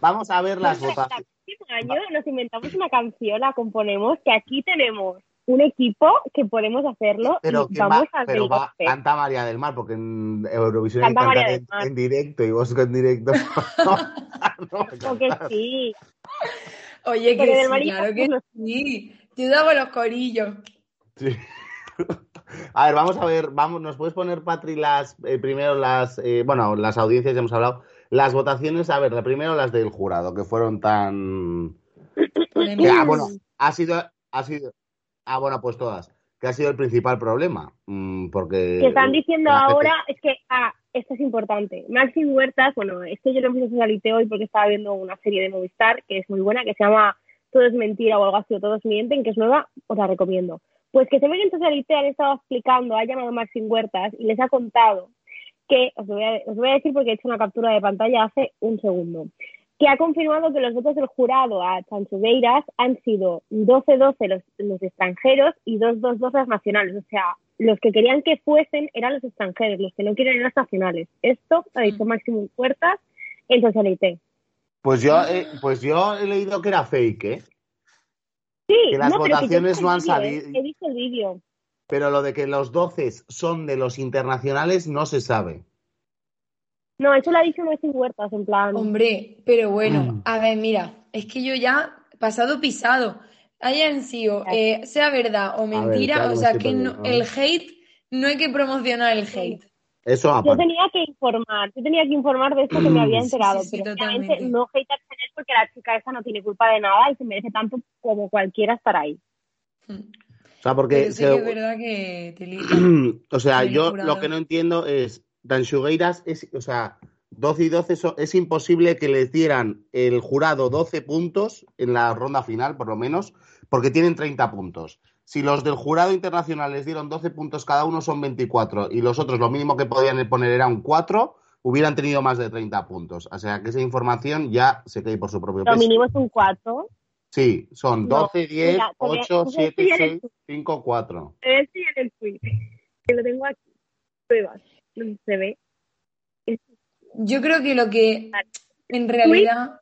vamos a ver las Pues el votaciones. próximo año nos inventamos una canción, la componemos, que aquí tenemos un equipo que podemos hacerlo Pero, y vamos va, a pero va, María del Mar, porque en Eurovisión hay María del en, Mar. en directo y vos en directo. no, no, Porque sí. Oye, que del sí, claro que sí. Yo daba los corillos. Sí. A ver, vamos a ver, vamos, ¿nos puedes poner, Patri, las eh, primero las, eh, bueno, las audiencias ya hemos hablado, las votaciones, a ver, la primero las del jurado, que fueron tan... que, ah, bueno, ha sido, ha sido, ah, bueno, pues todas, que ha sido el principal problema, mm, porque... que están diciendo gente- ahora, es que, ah, esto es importante. Maxi Huertas, bueno, es que yo lo empecé a socialité hoy porque estaba viendo una serie de Movistar que es muy buena, que se llama Todo es mentira o algo así, o Todos mienten, que es nueva, os la recomiendo. Pues que se ve que en socialité han estado explicando, ha llamado Maxi Huertas y les ha contado que, os lo voy a, os voy a decir porque he hecho una captura de pantalla hace un segundo, que ha confirmado que los votos del jurado a Chanchugueiras han sido 12-12 los, los extranjeros y 2-2-2 las nacionales. O sea, los que querían que fuesen eran los extranjeros, los que no quieren eran los nacionales. Esto ha dicho Máximo Puertas en Socialité. Pues yo, eh, pues yo he leído que era fake, ¿eh? Sí, Que las no, que votaciones no han salido. He visto el vídeo. Pero lo de que los 12 son de los internacionales no se sabe. No, eso lo ha dicho Máximo Huertas, en plan. Hombre, pero Mm. bueno, a ver, mira, es que yo ya, pasado pisado, hayan sido, eh, sea verdad o mentira, claro, o sea, que no- el hate, no hay que promocionar el hate. Eso Yo aparte. tenía que informar, yo tenía que informar de esto que me había Sí, enterado, sí, sí, pero totalmente. obviamente no hatear en él porque la chica esa no tiene culpa de nada y se merece tanto como cualquiera estar ahí. Mm. O sea, porque Pero sí se- que es verdad que te li- o sea, yo lo que no entiendo es, Danxugueiras es, o sea, 12 y 12 so- es imposible que les dieran el jurado 12 puntos en la ronda final, por lo menos, porque tienen 30 puntos. Si los del jurado internacional les dieron 12 puntos cada uno, son 24, y los otros lo mínimo que podían poner era un 4, hubieran tenido más de 30 puntos. O sea, que esa información ya se cae por su propio Lo peso. mínimo es un 4. Sí, son No, 12, 10, mira, te voy a- 8, te voy a 7, enseñar el 6, 5, 4. Te voy a enseñar el tweet, que lo tengo aquí. Pruebas. Se ve. Yo creo que lo que en realidad,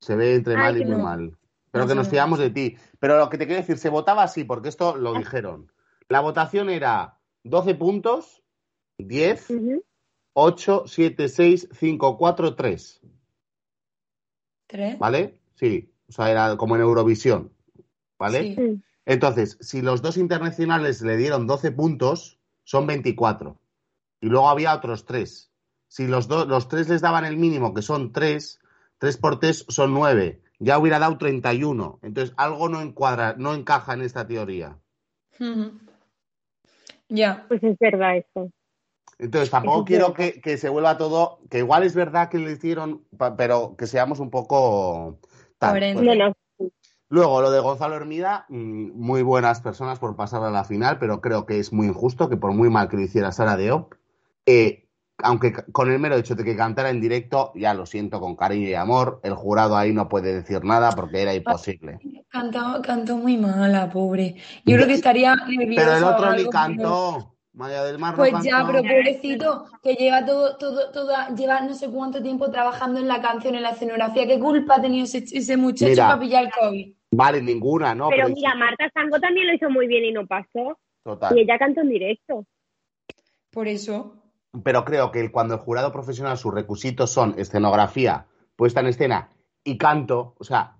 Se ve entre Ay, mal y muy no. mal. Pero que nos fiamos de ti. Pero lo que te quiero decir, se votaba así, porque esto lo Ah. dijeron. La votación era 12 puntos, 10, Ujú. 8, 7, 6, 5, 4, 3. ¿tres? ¿Vale? Sí. O sea, era como en Eurovisión. ¿Vale? Sí. Entonces, si los dos internacionales le dieron 12 puntos, son 24. Y luego había otros 3. Si los, dos los tres les daban el mínimo, que son 3, 3 por 3 son 9. Ya hubiera dado 31. Entonces, algo no encuadra, no encaja en esta teoría. Ya. Pues es verdad esto. Entonces tampoco Eso es quiero que, que se vuelva todo, que igual es verdad que le hicieron, pero que seamos un poco tal. Coherentes. No, no. Luego, lo de Gonzalo Hermida, mm, muy buenas personas por pasar a la final, pero creo que es muy injusto que por muy mal que lo hiciera Sara Diop, eh, aunque con el mero hecho de que cantara en directo, ya lo siento con cariño y amor, el jurado ahí no puede decir nada porque era imposible. Cantó, cantó muy mala, pobre. Yo creo que estaría nerviosa. Pero el otro ni pero- cantó. Maya del Mar no Pues ya, pero pobrecito, que lleva todo, todo, toda, lleva no sé cuánto tiempo trabajando en la canción, en la escenografía. ¿Qué culpa ha tenido ese, ese muchacho Mira. para pillar el COVID? Vale, ninguna, ¿no? Pero Pero mira, Marta Sango también lo hizo muy bien y no pasó. Total. Y ella cantó en directo. Por eso. Pero creo que cuando el jurado profesional sus requisitos son escenografía, puesta en escena y canto, o sea,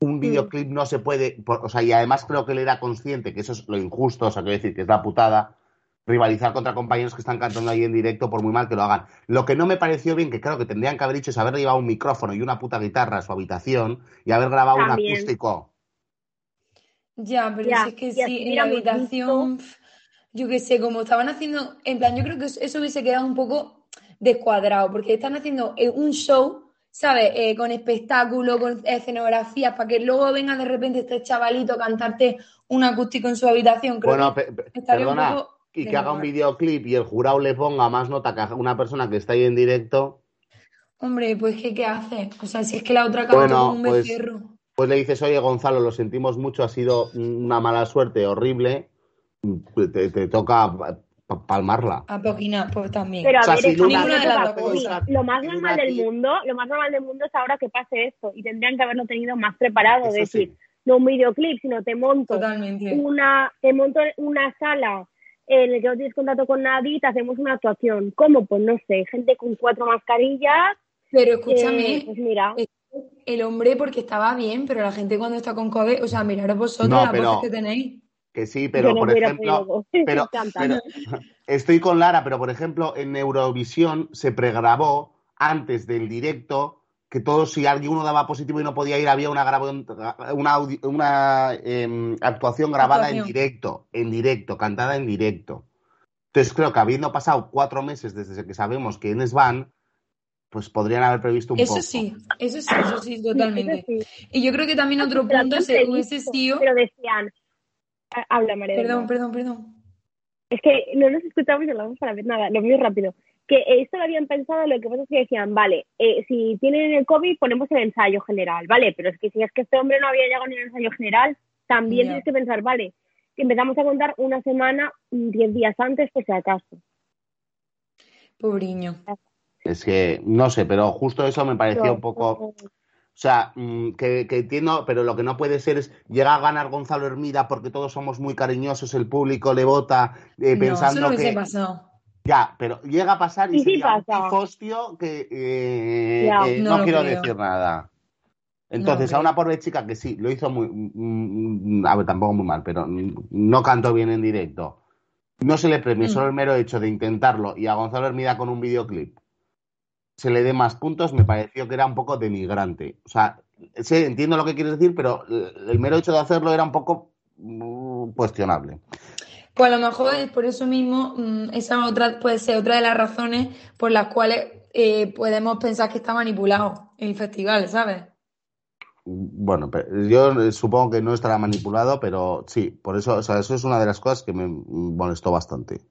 un videoclip no se puede, por- o sea, y además creo que él era consciente que eso es lo injusto, o sea, quiero decir que es la putada, rivalizar contra compañeros que están cantando ahí en directo por muy mal que lo hagan. Lo que no me pareció bien, que creo que tendrían que haber hecho es haber llevado un micrófono y una puta guitarra a su habitación y haber grabado También. un acústico. Ya, pero Ya, si es que sí, en la habitación, yo qué sé, como estaban haciendo, en plan, yo creo que eso hubiese quedado un poco descuadrado, porque están haciendo eh, un show, ¿sabes? Eh, con espectáculo, con escenografías, para que luego venga de repente este chavalito a cantarte un acústico en su habitación. Creo Bueno, que pe- pe- estaría un perdona, poco y que haga un videoclip y el jurado le ponga más nota que a una persona que está ahí en directo. Hombre, pues ¿qué, qué hace? O sea, si es que la otra cantó Bueno, un pues- becerro. Pues le dices, oye Gonzalo, lo sentimos mucho, ha sido una mala suerte, horrible, te, te toca pa- pa- palmarla. A Poquina, pues también. Pero a O sea, ver, si tiene de las la dos cosa. cosas. Lo más normal del mundo, lo más normal del mundo es ahora que pase esto. Y tendrían que haberlo tenido más preparado. Es decir, sí. no un videoclip, sino te monto Totalmente. una, te monto una sala en la que no tienes contacto con nadie y te hacemos una actuación. ¿Cómo? Pues no sé, gente con cuatro mascarillas. Pero eh, escúchame, pues mira, el hombre porque estaba bien, pero la gente cuando está con COVID, o sea, miraros vosotros No, las pero- voces que tenéis. Que sí, pero no por ejemplo, pero, pero estoy con Lara, pero por ejemplo, en Eurovisión se pregrabó antes del directo que todos, si alguno daba positivo y no podía ir, había una, grabo- una, audi- una em, actuación grabada en directo, en directo, cantada en directo. Entonces creo que habiendo pasado cuatro meses desde que sabemos quiénes van, pues podrían haber previsto un Eso poco. sí, eso sí, eso sí, totalmente. Eso sí. Y yo creo que también otro Pero punto hubiese previsto, sido... Pero decían, habla María. Perdón, perdón, perdón. Es que no nos escuchamos y hablamos para ver nada, lo mío rápido. Que esto lo habían pensado, lo que pasa es que decían, vale, eh, si tienen el COVID ponemos el ensayo general, vale, pero es que si es que este hombre no había llegado ni al ensayo general, también tienes que pensar, vale, que empezamos a contar una semana, mm, diez días antes, por si acaso. Pobriño. Es que, no sé, pero justo eso me pareció Pero, un poco... O sea, mm, que, que entiendo, pero lo que no puede ser es llegar a ganar Gonzalo Hermida porque todos somos muy cariñosos, el público le vota eh, No, eso pensando no que... pasado. Ya, pero llega a pasar y Y sí sería un pasa. pifostio que eh, Ya, eh, no quiero creo. decir nada. Entonces, No a una pobre chica que sí, lo hizo muy... mm, mm, a ver, tampoco muy mal, pero no cantó bien en directo. No se le premie Mm. solo el mero hecho de intentarlo y a Gonzalo Hermida con un videoclip se le dé más puntos, me pareció que era un poco denigrante. O sea, sé, entiendo lo que quieres decir, pero el el mero hecho de hacerlo era un poco mm, cuestionable. Pues a lo mejor es por eso mismo, mm, esa otra puede ser otra de las razones por las cuales eh, podemos pensar que está manipulado el festival, ¿sabes? Bueno, yo supongo que no estará manipulado, pero sí, por eso, o sea, eso es una de las cosas que me molestó bastante.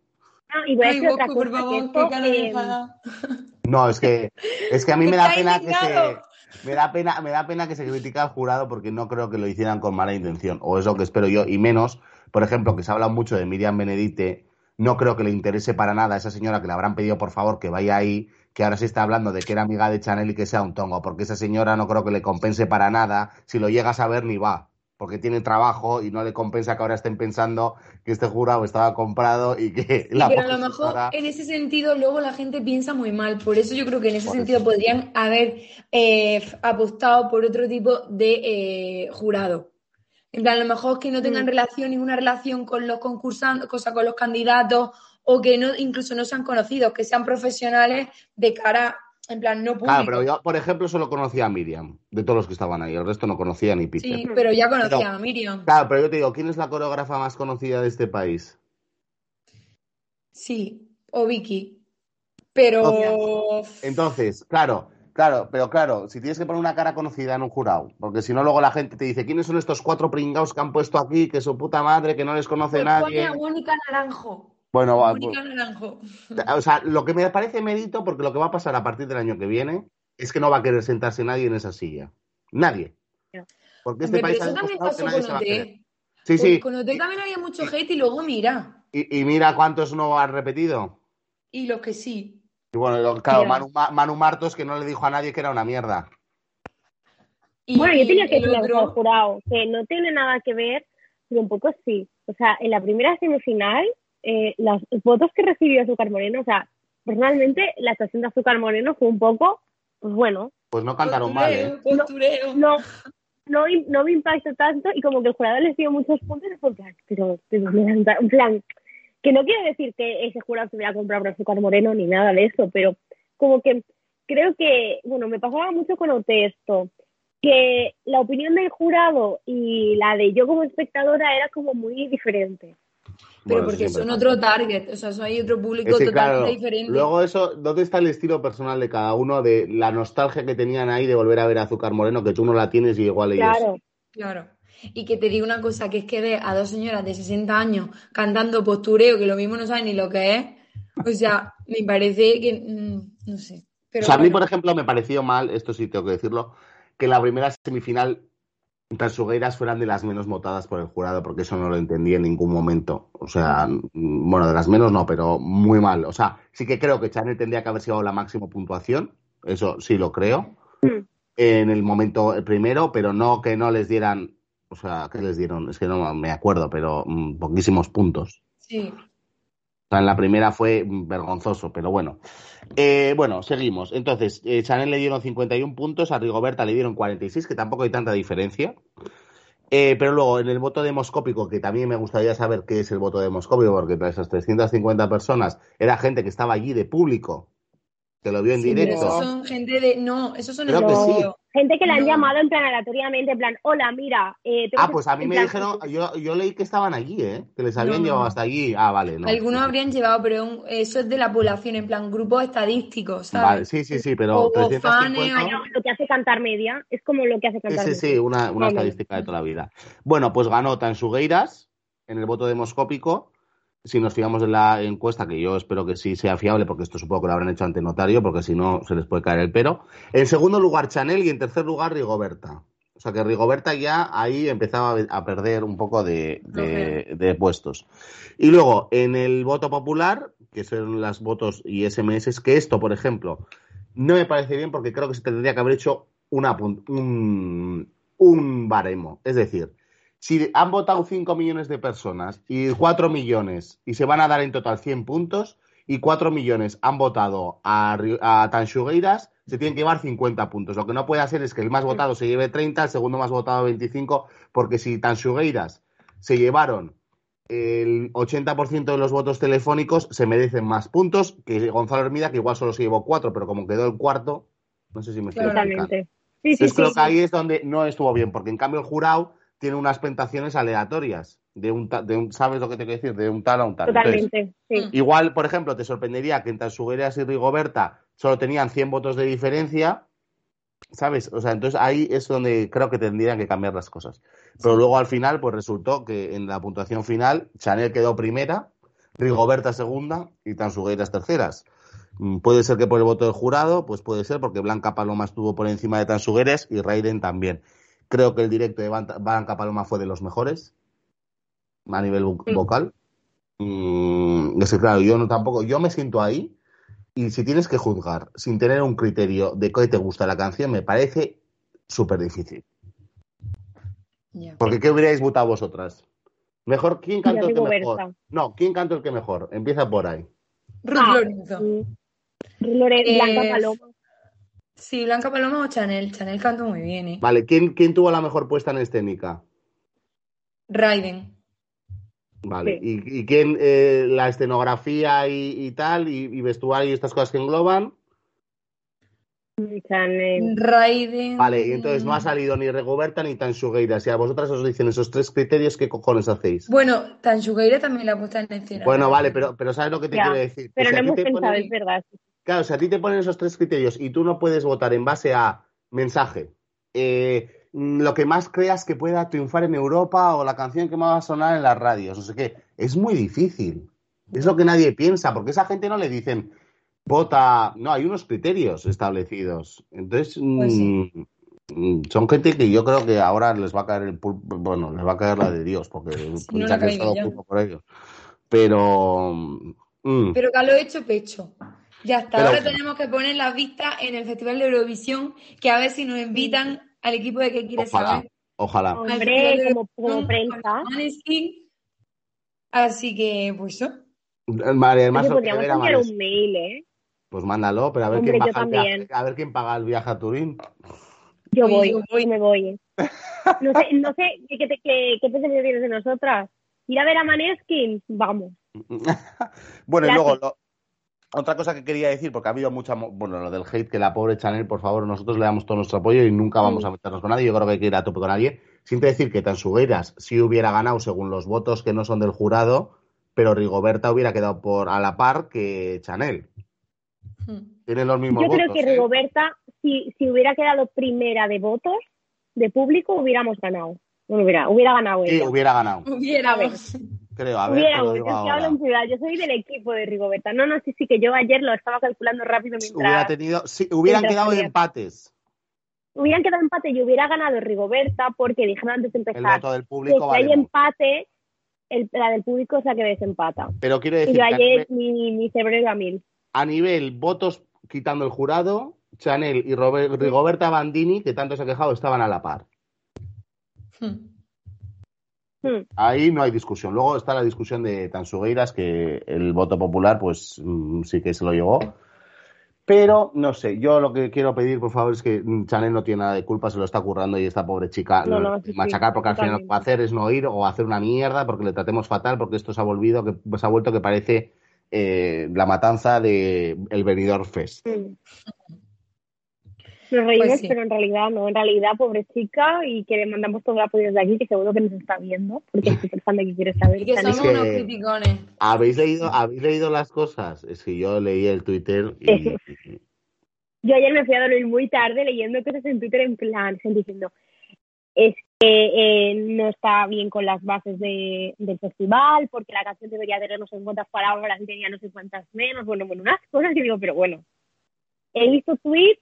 ah, y voy a Ay, por que esto, eh. No, es que, es que a mí me da pena que se, me da pena, me da pena que se critique al jurado porque no creo que lo hicieran con mala intención, o es lo que espero yo, y menos, por ejemplo, que se habla mucho de Miriam Benedite, no creo que le interese para nada a esa señora que le habrán pedido por favor que vaya ahí, que ahora se está hablando de que era amiga de Chanel y que sea un tongo, porque esa señora no creo que le compense para nada, si lo llegas a ver ni va, porque tiene trabajo y no le compensa que ahora estén pensando que este jurado estaba comprado y que la pero a lo mejor en ese sentido luego la gente piensa muy mal. Por eso yo creo que en ese Por sentido eso. podrían haber eh, apostado por otro tipo de eh, jurado. En plan, a lo mejor que no tengan Mm. relación, ninguna relación con los concursantes, cosa con los candidatos, o que no, incluso no sean conocidos, que sean profesionales de cara, en plan, no público. Claro, pero yo, por ejemplo, solo conocía a Miriam, de todos los que estaban ahí, el resto no conocía ni Peter. Sí, pero ya conocía Pero- a Miriam. Claro, pero yo te digo, ¿quién es la coreógrafa más conocida de este país? Sí, o Vicky. Pero. Entonces, claro, claro, pero claro, si tienes que poner una cara conocida en un jurado, porque si no luego la gente te dice, ¿quiénes son estos cuatro pringados que han puesto aquí, que su puta madre, que no les conoce Pues nadie? pone a Mónica Naranjo. Bueno, va, Mónica Naranjo. O sea, lo que me parece mérito, porque lo que va a pasar a partir del año que viene, es que no va a querer sentarse nadie en esa silla. Nadie. Porque este Hombre, país eso también pasó con OT. Sí, Pues sí. Con OT también había mucho hate y luego mira. Y, y mira cuántos no han repetido. Y los que sí. Y bueno, lo- claro. Manu, Ma- Manu Martos que no le dijo a nadie que era una mierda. Y, Bueno, yo tenía que decir al otro- jurado que no tiene nada que ver, pero un poco sí. O sea, en la primera semifinal, eh, los votos que recibió Azúcar Moreno, o sea, personalmente la actuación de Azúcar Moreno fue un poco, pues bueno, Pues no cantaron mal, ¿eh? Postureo, no, no, no me impactó tanto y como que el jurado les dio muchos puntos, y fue en plan, pero, pero me dan en plan, que no quiero decir que ese jurado se hubiera comprado por Azúcar Moreno ni nada de eso, pero como que creo que, bueno, me pasaba mucho con esto que la opinión del jurado y la de yo como espectadora era como muy diferente. Pero Bueno, porque son pasa. otro target, o sea, son hay otro público totalmente claro, diferente. luego eso, ¿dónde está el estilo personal de cada uno? De la nostalgia que tenían ahí de volver a ver a Azúcar Moreno, que tú no la tienes y igual ellos. Claro, Claro. Y que te digo una cosa, que es que ver a dos señoras de 60 años cantando postureo, que lo mismo no saben ni lo que es, o sea, me parece que, mm, no sé. Pero o sea, a mí, por ejemplo, me pareció mal, esto sí tengo que decirlo, que la primera semifinal Tansugueiras fueran de las menos votadas por el jurado, porque eso no lo entendí en ningún momento. O sea, mm, bueno, de las menos no, pero muy mal. O sea, sí que creo que Chanel tendría que haber sido la máxima puntuación, eso sí lo creo, Mm. en el momento primero, pero no que no les dieran, o sea, que les dieron, es que no me acuerdo, pero mm, poquísimos puntos. sí. O sea, en la primera fue vergonzoso, pero bueno. Eh, bueno, seguimos. Entonces, eh, Chanel le dieron 51 puntos, a Rigoberta le dieron 46, que tampoco hay tanta diferencia. Eh, pero luego, en el voto demoscópico, que también me gustaría saber qué es el voto demoscópico, porque de esas 350 personas era gente que estaba allí de público, que lo vio en Sí, pero directo. esos son gente de. No, esos son Creo que sí. Gente que le han No. llamado en plan aleatoriamente, en plan, hola, mira, eh, tengo Ah, pues a mí me plan, dijeron, yo, yo leí que estaban allí, ¿eh? Que les habían No, llevado no. hasta allí. Ah, vale, no. Algunos Sí, sí. habrían llevado, pero un- eso es de la población, en plan grupos estadísticos, ¿sabes? Vale, sí, sí, sí, pero O- o 350... fans, Lo que hace cantar media, es como lo que hace Sí, cantar sí, media. sí, una, una Vale. estadística de toda la vida. Bueno, pues ganó Tansugueiras en el voto demoscópico. Si nos fijamos en la encuesta, que yo espero que sí sea fiable, porque esto supongo que lo habrán hecho ante notario, porque si no se les puede caer el pero. En segundo lugar, Chanel y en tercer lugar, Rigoberta. O sea que Rigoberta ya ahí empezaba a perder un poco de, de- de puestos. Y luego, en el voto popular, que son las votos y SMS, que esto, por ejemplo, no me parece bien porque creo que se tendría que haber hecho una, un, un baremo. Es decir, si han votado 5 millones de personas y 4 millones y se van a dar en total 100 puntos y 4 millones han votado a, a Tanxugueiras, se tienen que llevar 50 puntos. Lo que no puede hacer es que el más votado se lleve 30, el segundo más votado 25, porque si Tanxugueiras se llevaron el 80% de los votos telefónicos, se merecen más puntos que Gonzalo Hermida, que igual solo se llevó 4, pero como quedó el cuarto, no sé si me estoy. Totalmente. Sí, sí, Entonces sí. creo que ahí es donde no estuvo bien, porque en cambio el jurado tiene unas pentaciones aleatorias, de un, ta- de un ¿sabes lo que te quiero decir? De un tal a un tal. Entonces, Totalmente, sí. igual, por ejemplo, te sorprendería que en Tansugueras y Rigoberta solo tenían 100 votos de diferencia, ¿sabes? O sea, entonces ahí es donde creo que tendrían que cambiar las cosas. Pero luego al final, pues resultó que en la puntuación final, Chanel quedó primera, Rigoberta segunda y Tansugueiras terceras. Mm, Puede ser que por el voto del jurado, pues puede ser porque Blanca Paloma estuvo por encima de Tansugueres y Raiden también. Creo que el directo de Ban- Blanca Paloma fue de los mejores a nivel Sí. vocal. Mm, es que claro, yo no tampoco, yo me siento ahí y si tienes que juzgar sin tener un criterio de qué te gusta la canción, me parece súper difícil. Ya. Porque ¿qué hubierais votado vosotras? Mejor, ¿quién cantó el que mejor? No, ¿quién cantó el que mejor? Empieza por ahí. Ruth Ah, Lorenzo. sí. Lore- Eh, Blanca Paloma. Sí, Blanca Paloma o Chanel. Chanel canta muy bien, ¿eh? Vale, ¿quién, quién tuvo la mejor puesta en escénica? Raiden. Vale, Sí. ¿y, y quién eh, la escenografía y, y tal, y, y vestuario y estas cosas que engloban? Chanel. Raiden. Vale, y entonces no ha salido ni Regoberta ni Tansugueira. Si a vosotras os dicen esos tres criterios, ¿qué cojones hacéis? Bueno, Tansugueira también la ha puesto en escena. Bueno, vale, pero, pero ¿sabes lo que te Ya, quiero decir? Pero no ti hemos pensado, ponen- es verdad. Claro, si a ti te ponen esos tres criterios y tú no puedes votar en base a mensaje, eh, mm, lo que más creas que pueda triunfar en Europa o la canción que más va a sonar en las radios, no sé qué, es muy difícil. Es lo que nadie piensa, porque esa gente no le dicen vota. No, hay unos criterios establecidos. Entonces, Pues sí. mm, mm, son gente que yo creo que ahora les va a caer el pul- bueno, les va a caer la de Dios, porque no piensa le que ya. culpa por ellos. Pero. Pero que lo he hecho pecho. Ya está. Pero- Ahora tenemos que poner las vistas en el Festival de Eurovisión, que a ver si nos invitan al equipo de que quiere Ojalá. saber. ojalá. al Hombre, como, como prensa. Así que, pues eso. Vale, además podríamos enviar un mail, ¿eh? Pues mándalo, pero a ver Hombre, quién viaje- también. a ver quién paga el viaje a Turín. Yo voy, yo voy. me voy. No sé, no sé ¿qué, qué, qué, tienes de nosotras? ¿Ir a ver a Maneskin? Vamos. bueno, y luego lo- otra cosa que quería decir, porque ha habido mucha, bueno, lo del hate, que la pobre Chanel, por favor, nosotros le damos todo nuestro apoyo y nunca vamos Sí. a meternos con nadie. Yo creo que hay que ir a tope con nadie. Siento decir que Tansugueiras sí hubiera ganado según los votos que no son del jurado, pero Rigoberta hubiera quedado por a la par que Chanel. Hmm. Tienen los mismos Yo creo votos. que ¿eh? Rigoberta, si, si hubiera quedado primera de votos, de público, hubiéramos ganado. Hubiera, hubiera ganado Sí, ella. hubiera ganado. Hubiéramos. Creo, a ver, te lo Hubiéramos, digo es que hablo ahora. en ciudad. Yo soy del equipo de Rigoberta. No, no, sí, sí, que yo ayer lo estaba calculando rápido Hubiera mientras tenido, sí, hubieran quedado salía. empates. hubieran quedado empate y hubiera ganado Rigoberta porque dijeron antes de El empezar voto del que público si vale hay mucho. empate, el, la del público es la que desempata. Pero quiero Y decir yo que a ayer nivel, mi, mi cerebro iba a mil. a nivel votos quitando el jurado, Chanel y Robert- Rigoberta Bandini, que tanto se ha quejado, estaban a la par. Hmm. Hmm. Ahí no hay discusión. Luego está la discusión de Tansugueiras, que el voto popular, pues mm, sí que se lo llevó. Pero no sé, yo lo que quiero pedir, por favor, es que mm, Chanel no tiene nada de culpa, se lo está currando y esta pobre chica No, sí, sí, machacar, porque al final lo que va a hacer es no ir o hacer una mierda porque le tratemos fatal, porque esto se ha volvido, que se ha vuelto que parece eh, la matanza de el Benidorm Fest. Hmm. Nos reímos, Pues sí. pero en realidad no. En realidad, pobre chica, y que le mandamos todo el apoyo desde aquí, que seguro que nos está viendo, porque es súper fan de que quiere saber. Y que somos que- unos criticones. ¿Habéis leído, ¿Habéis leído las cosas? Es que yo leí el Twitter y, Yo ayer me fui a dormir muy tarde leyendo cosas en Twitter en plan, gente diciendo, es que eh, no está bien con las bases de, del festival, porque la canción debería tener no sé cuántas palabras y tenía no sé cuántas menos, bueno, bueno, unas cosas que digo, pero bueno, he visto tweets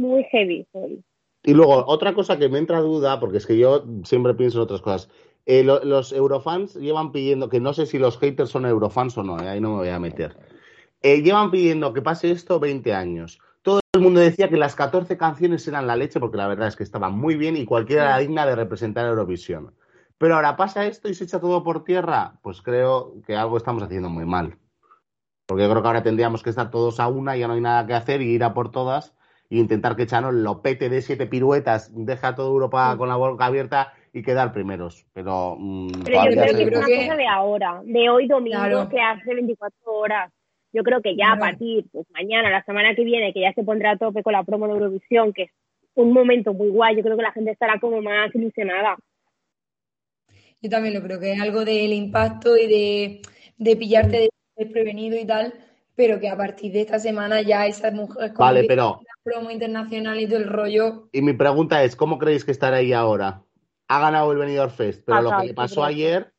muy heavy hoy. Y luego, otra cosa que me entra duda, porque es que yo siempre pienso en otras cosas. Eh, lo- los eurofans llevan pidiendo, que no sé si los haters son eurofans o no, eh, ahí no me voy a meter. Eh, llevan pidiendo que pase esto 20 años. Todo el mundo decía que las 14 canciones eran la leche, porque la verdad es que estaban muy bien y cualquiera era digna de representar Eurovisión. Pero ahora pasa esto y se echa todo por tierra, pues creo que algo estamos haciendo muy mal. Porque yo creo que ahora tendríamos que estar todos a una, ya no hay nada que hacer y ir a por todas e intentar que Chano lo pete de siete piruetas, deja a toda Europa con la boca abierta y quedar primeros. Pero, mm, Pero yo creo que es una que- cosa de ahora, de hoy domingo, Claro. que hace 24 horas. Yo creo que ya a Claro. partir, pues mañana, la semana que viene, que ya se pondrá a tope con la promo de Eurovisión, que es un momento muy guay, yo creo que la gente estará como más ilusionada. Yo también lo creo que es algo del impacto y de, de pillarte de- desprevenido y tal, pero que a partir de esta semana ya esas mujeres con Vale, pero, la promo internacional y todo el rollo. y mi pregunta es, ¿cómo creéis que estará ahí ahora? Ha ganado el Benidorm Fest, pero lo que le pasó ayer,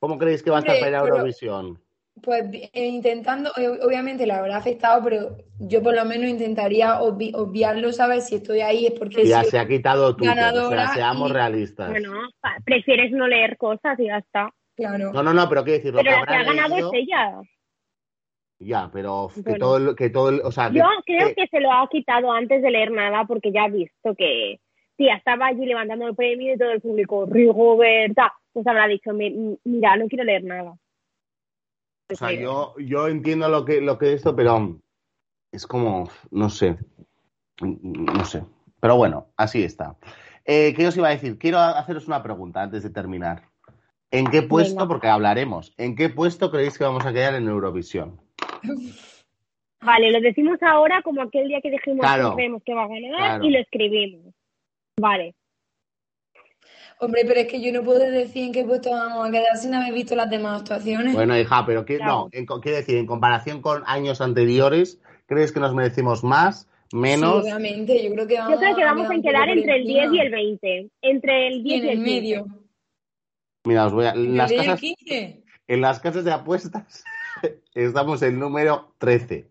¿cómo creéis que va a estar para ir a Eurovisión? Pues eh, intentando, eh, obviamente la habrá afectado, pero yo por lo menos intentaría obvi- obviarlo, ¿sabes? Si estoy ahí es porque Ya se ha quitado Twitter, o sea, seamos y- realistas. Bueno, prefieres no leer cosas y ya está. claro. No, no, no, pero quiero decir, lo Pero que la que ha ganado leído- es ella. Ya, pero que Bueno. todo el, que todo el, o sea, que- Yo creo que- que se lo ha quitado antes de leer nada porque ya ha visto que tía estaba allí levantando el premio y todo el público, Rigoberta, pues habrá dicho, "Mi- mira, no quiero leer nada. O sea, yo, yo entiendo lo que, lo que es esto, pero es como, no sé, no sé. Pero bueno, así está. Eh, ¿Qué os iba a decir? Quiero haceros una pregunta antes de terminar. ¿En qué puesto, Venga. porque hablaremos, en qué puesto creéis que vamos a quedar en Eurovisión? Vale, lo decimos ahora como aquel día que dijimos Claro. que creemos que va a ganar Claro. y lo escribimos. Vale. Hombre, pero es que yo no puedo decir en qué puesto vamos a quedar sin haber visto las demás actuaciones. Bueno, hija, pero ¿qué, Claro. no, en quiero decir, en comparación con años anteriores, ¿crees que nos merecemos más, menos? Sí, obviamente, yo creo que vamos Yo creo que a vamos a quedar entre el 10 y el 20. Entre el Y 10 en y el el 15. medio. Mira, os voy a, en, ¿En las el 10 y el casas, 15? en las casas de apuestas estamos en número 13.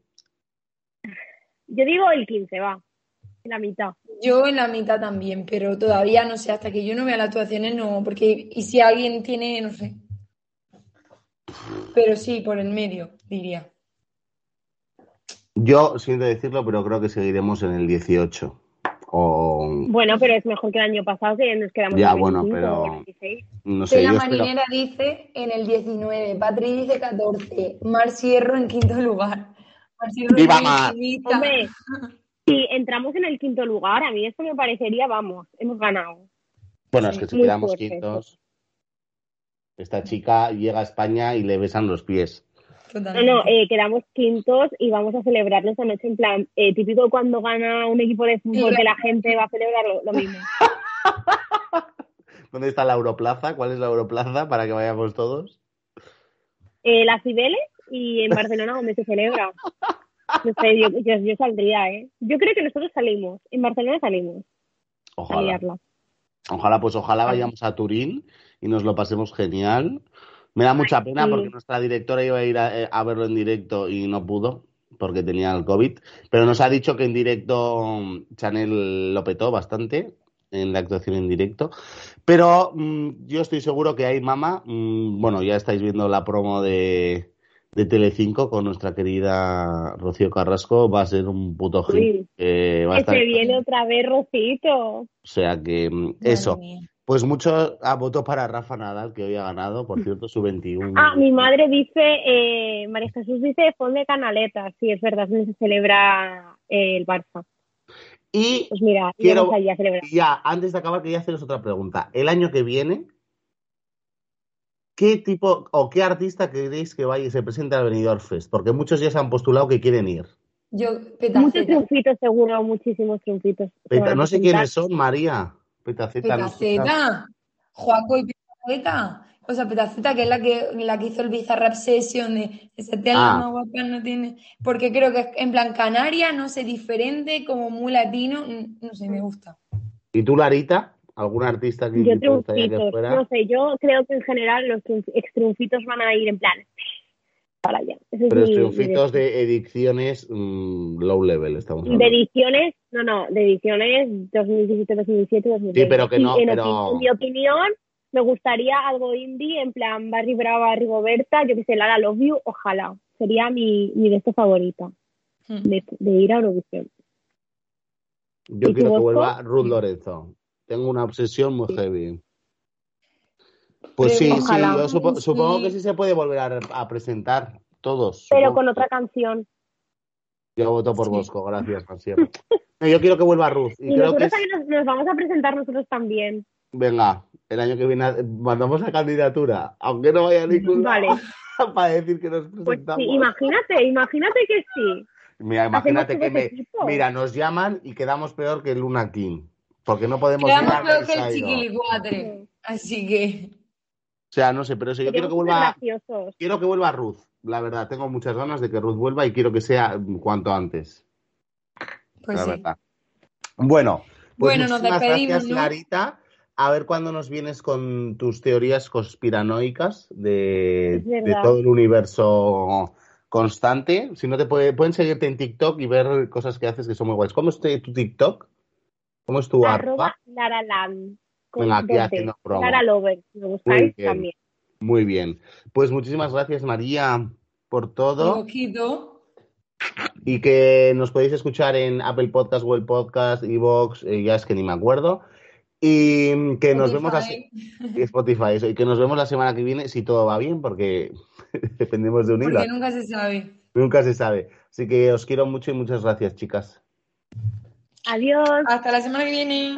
Yo digo el 15, va. La mitad. Yo en la mitad también, pero todavía no sé, hasta que yo no vea las actuaciones no, porque y si alguien tiene, no sé. Pero sí, por el medio, diría. Yo siento decirlo, pero creo que seguiremos en el 18. O Bueno, pero es mejor que el año pasado que nos quedamos Ya, en el bueno, 25 pero- o el 16. no sé, la espero. marinera dice en el 19, Patri dice 14, Mar Sierro en quinto lugar. Mar Sierro ¡Viva Mar! Hombre, si entramos en el quinto lugar, a mí esto me parecería, vamos, hemos ganado. Bueno, es que si Muy quedamos fuerte. quintos, esta chica llega a España y le besan los pies. No, Totalmente. no, eh, quedamos quintos y vamos a celebrarlo esta noche en plan, eh, típico cuando gana un equipo de fútbol que la gente va a celebrarlo, lo mismo. ¿Dónde está la Europlaza? ¿Cuál es la Europlaza para que vayamos todos? Eh, las Cibeles y en Barcelona donde se celebra. No sé, yo, yo, yo saldría, ¿eh? Yo creo que nosotros salimos, en Barcelona salimos Ojalá. Ojalá, pues ojalá vayamos a Turín y nos lo pasemos genial. Me da mucha pena sí. porque nuestra directora iba a ir a, eh, a verlo en directo y no pudo porque tenía el COVID. Pero nos ha dicho que en directo mm, Chanel lo petó bastante en la actuación en directo. Pero mm, yo estoy seguro que hay Mama. mm, bueno, ya estáis viendo la promo de, de Telecinco con nuestra querida Rocío Carrasco. Va a ser un puto hit. Uy. eh, va a Que estar- se viene otra vez, Rosito. O sea que Madre eso. mía. Pues mucho a voto para Rafa Nadal, que hoy ha ganado, por cierto, su 21. Ah, mi madre dice, eh, María Jesús dice de Canaleta. Sí, es verdad, es donde se celebra eh, el Barça. Y Pues mira, Quiero- vamos allí a celebrar. ya, antes de acabar, quería haceros otra pregunta. El año que viene, ¿qué tipo o qué artista queréis que vaya y se presente al Benidorm Fest? Porque muchos ya se han postulado que quieren ir. Yo, Muchos triunfitos, seguro, muchísimos triunfitos. Peta- no sé quiénes son, María. Petaceta, no. Petaceta. Juaco y Petaceta. O sea, Petaceta, que es la que, la que hizo el Bizarrap Session de esa tía Ah. guapa no tiene. Porque creo que es en plan canaria, no sé, diferente, como muy latino. No sé, me gusta. ¿Y tú, Larita? ¿Algún artista que Yo te gustaría que fuera? no sé, yo creo que en general los extriunfitos van a ir en plan para allá. Ese es Pero mi triunfitos de ediciones mm, low level, estamos De hablando. ediciones, no, no, de ediciones 2017, 2017, 2020. Sí, pero que no, en, pero- en mi opinión, me gustaría algo indie, en plan Barry Brava, Rigoberta, yo que sé, Lara Love You, ojalá. Sería mi, mi de esto favorita, Mm. de, de ir a Eurovisión. Yo ¿Y quiero que vuelva Ruth Lorenzo. Tengo una obsesión muy Sí. heavy. Pues sí, ojalá. sí, yo supo- Sí. supongo que sí se puede volver a, a presentar todos. Pero supongo. con otra canción. Yo voto por Sí. Bosco, gracias, Jancier. No, yo quiero que vuelva Ruth. Y, Y creo que nosotros nos, nos vamos a presentar nosotros también. venga, el año que viene mandamos la candidatura, aunque no vaya a ningún Vale. para decir que nos Pues presentamos. sí, imagínate, imagínate que sí. Mira, imagínate que me, mira, nos llaman y quedamos peor que Luna King, porque no podemos Quedamos peor que el chiquilicuatre. Así que. O sea, no sé, pero eso, yo quiero que vuelva, graciosos. quiero que vuelva Ruth. La verdad, tengo muchas ganas de que Ruth vuelva y quiero que sea cuanto antes. Pues la sí. verdad. Bueno, pues Bueno, nos despedimos, gracias, ¿no? Clarita. A ver cuándo nos vienes con tus teorías conspiranoicas de, todo el universo constante. Si no te puede- pueden seguirte en TikTok y ver cosas que haces que son muy guays. ¿Cómo es tu TikTok? ¿Cómo es tu Arroba arroba? Con aquí haciendo Lover, me Muy gustáis bien. también. Muy bien. Pues muchísimas gracias, María, por todo. Poquito. Y que nos podéis escuchar en Apple Podcast, Google Podcast, Evox, eh, ya es que ni me acuerdo. Y que nos vemos y Spotify, eso, y que nos vemos la semana que viene si todo va bien, porque dependemos de un hilo. Porque nunca se sabe. Nunca se sabe. Así que os quiero mucho y muchas gracias, chicas. Adiós. Hasta la semana que viene.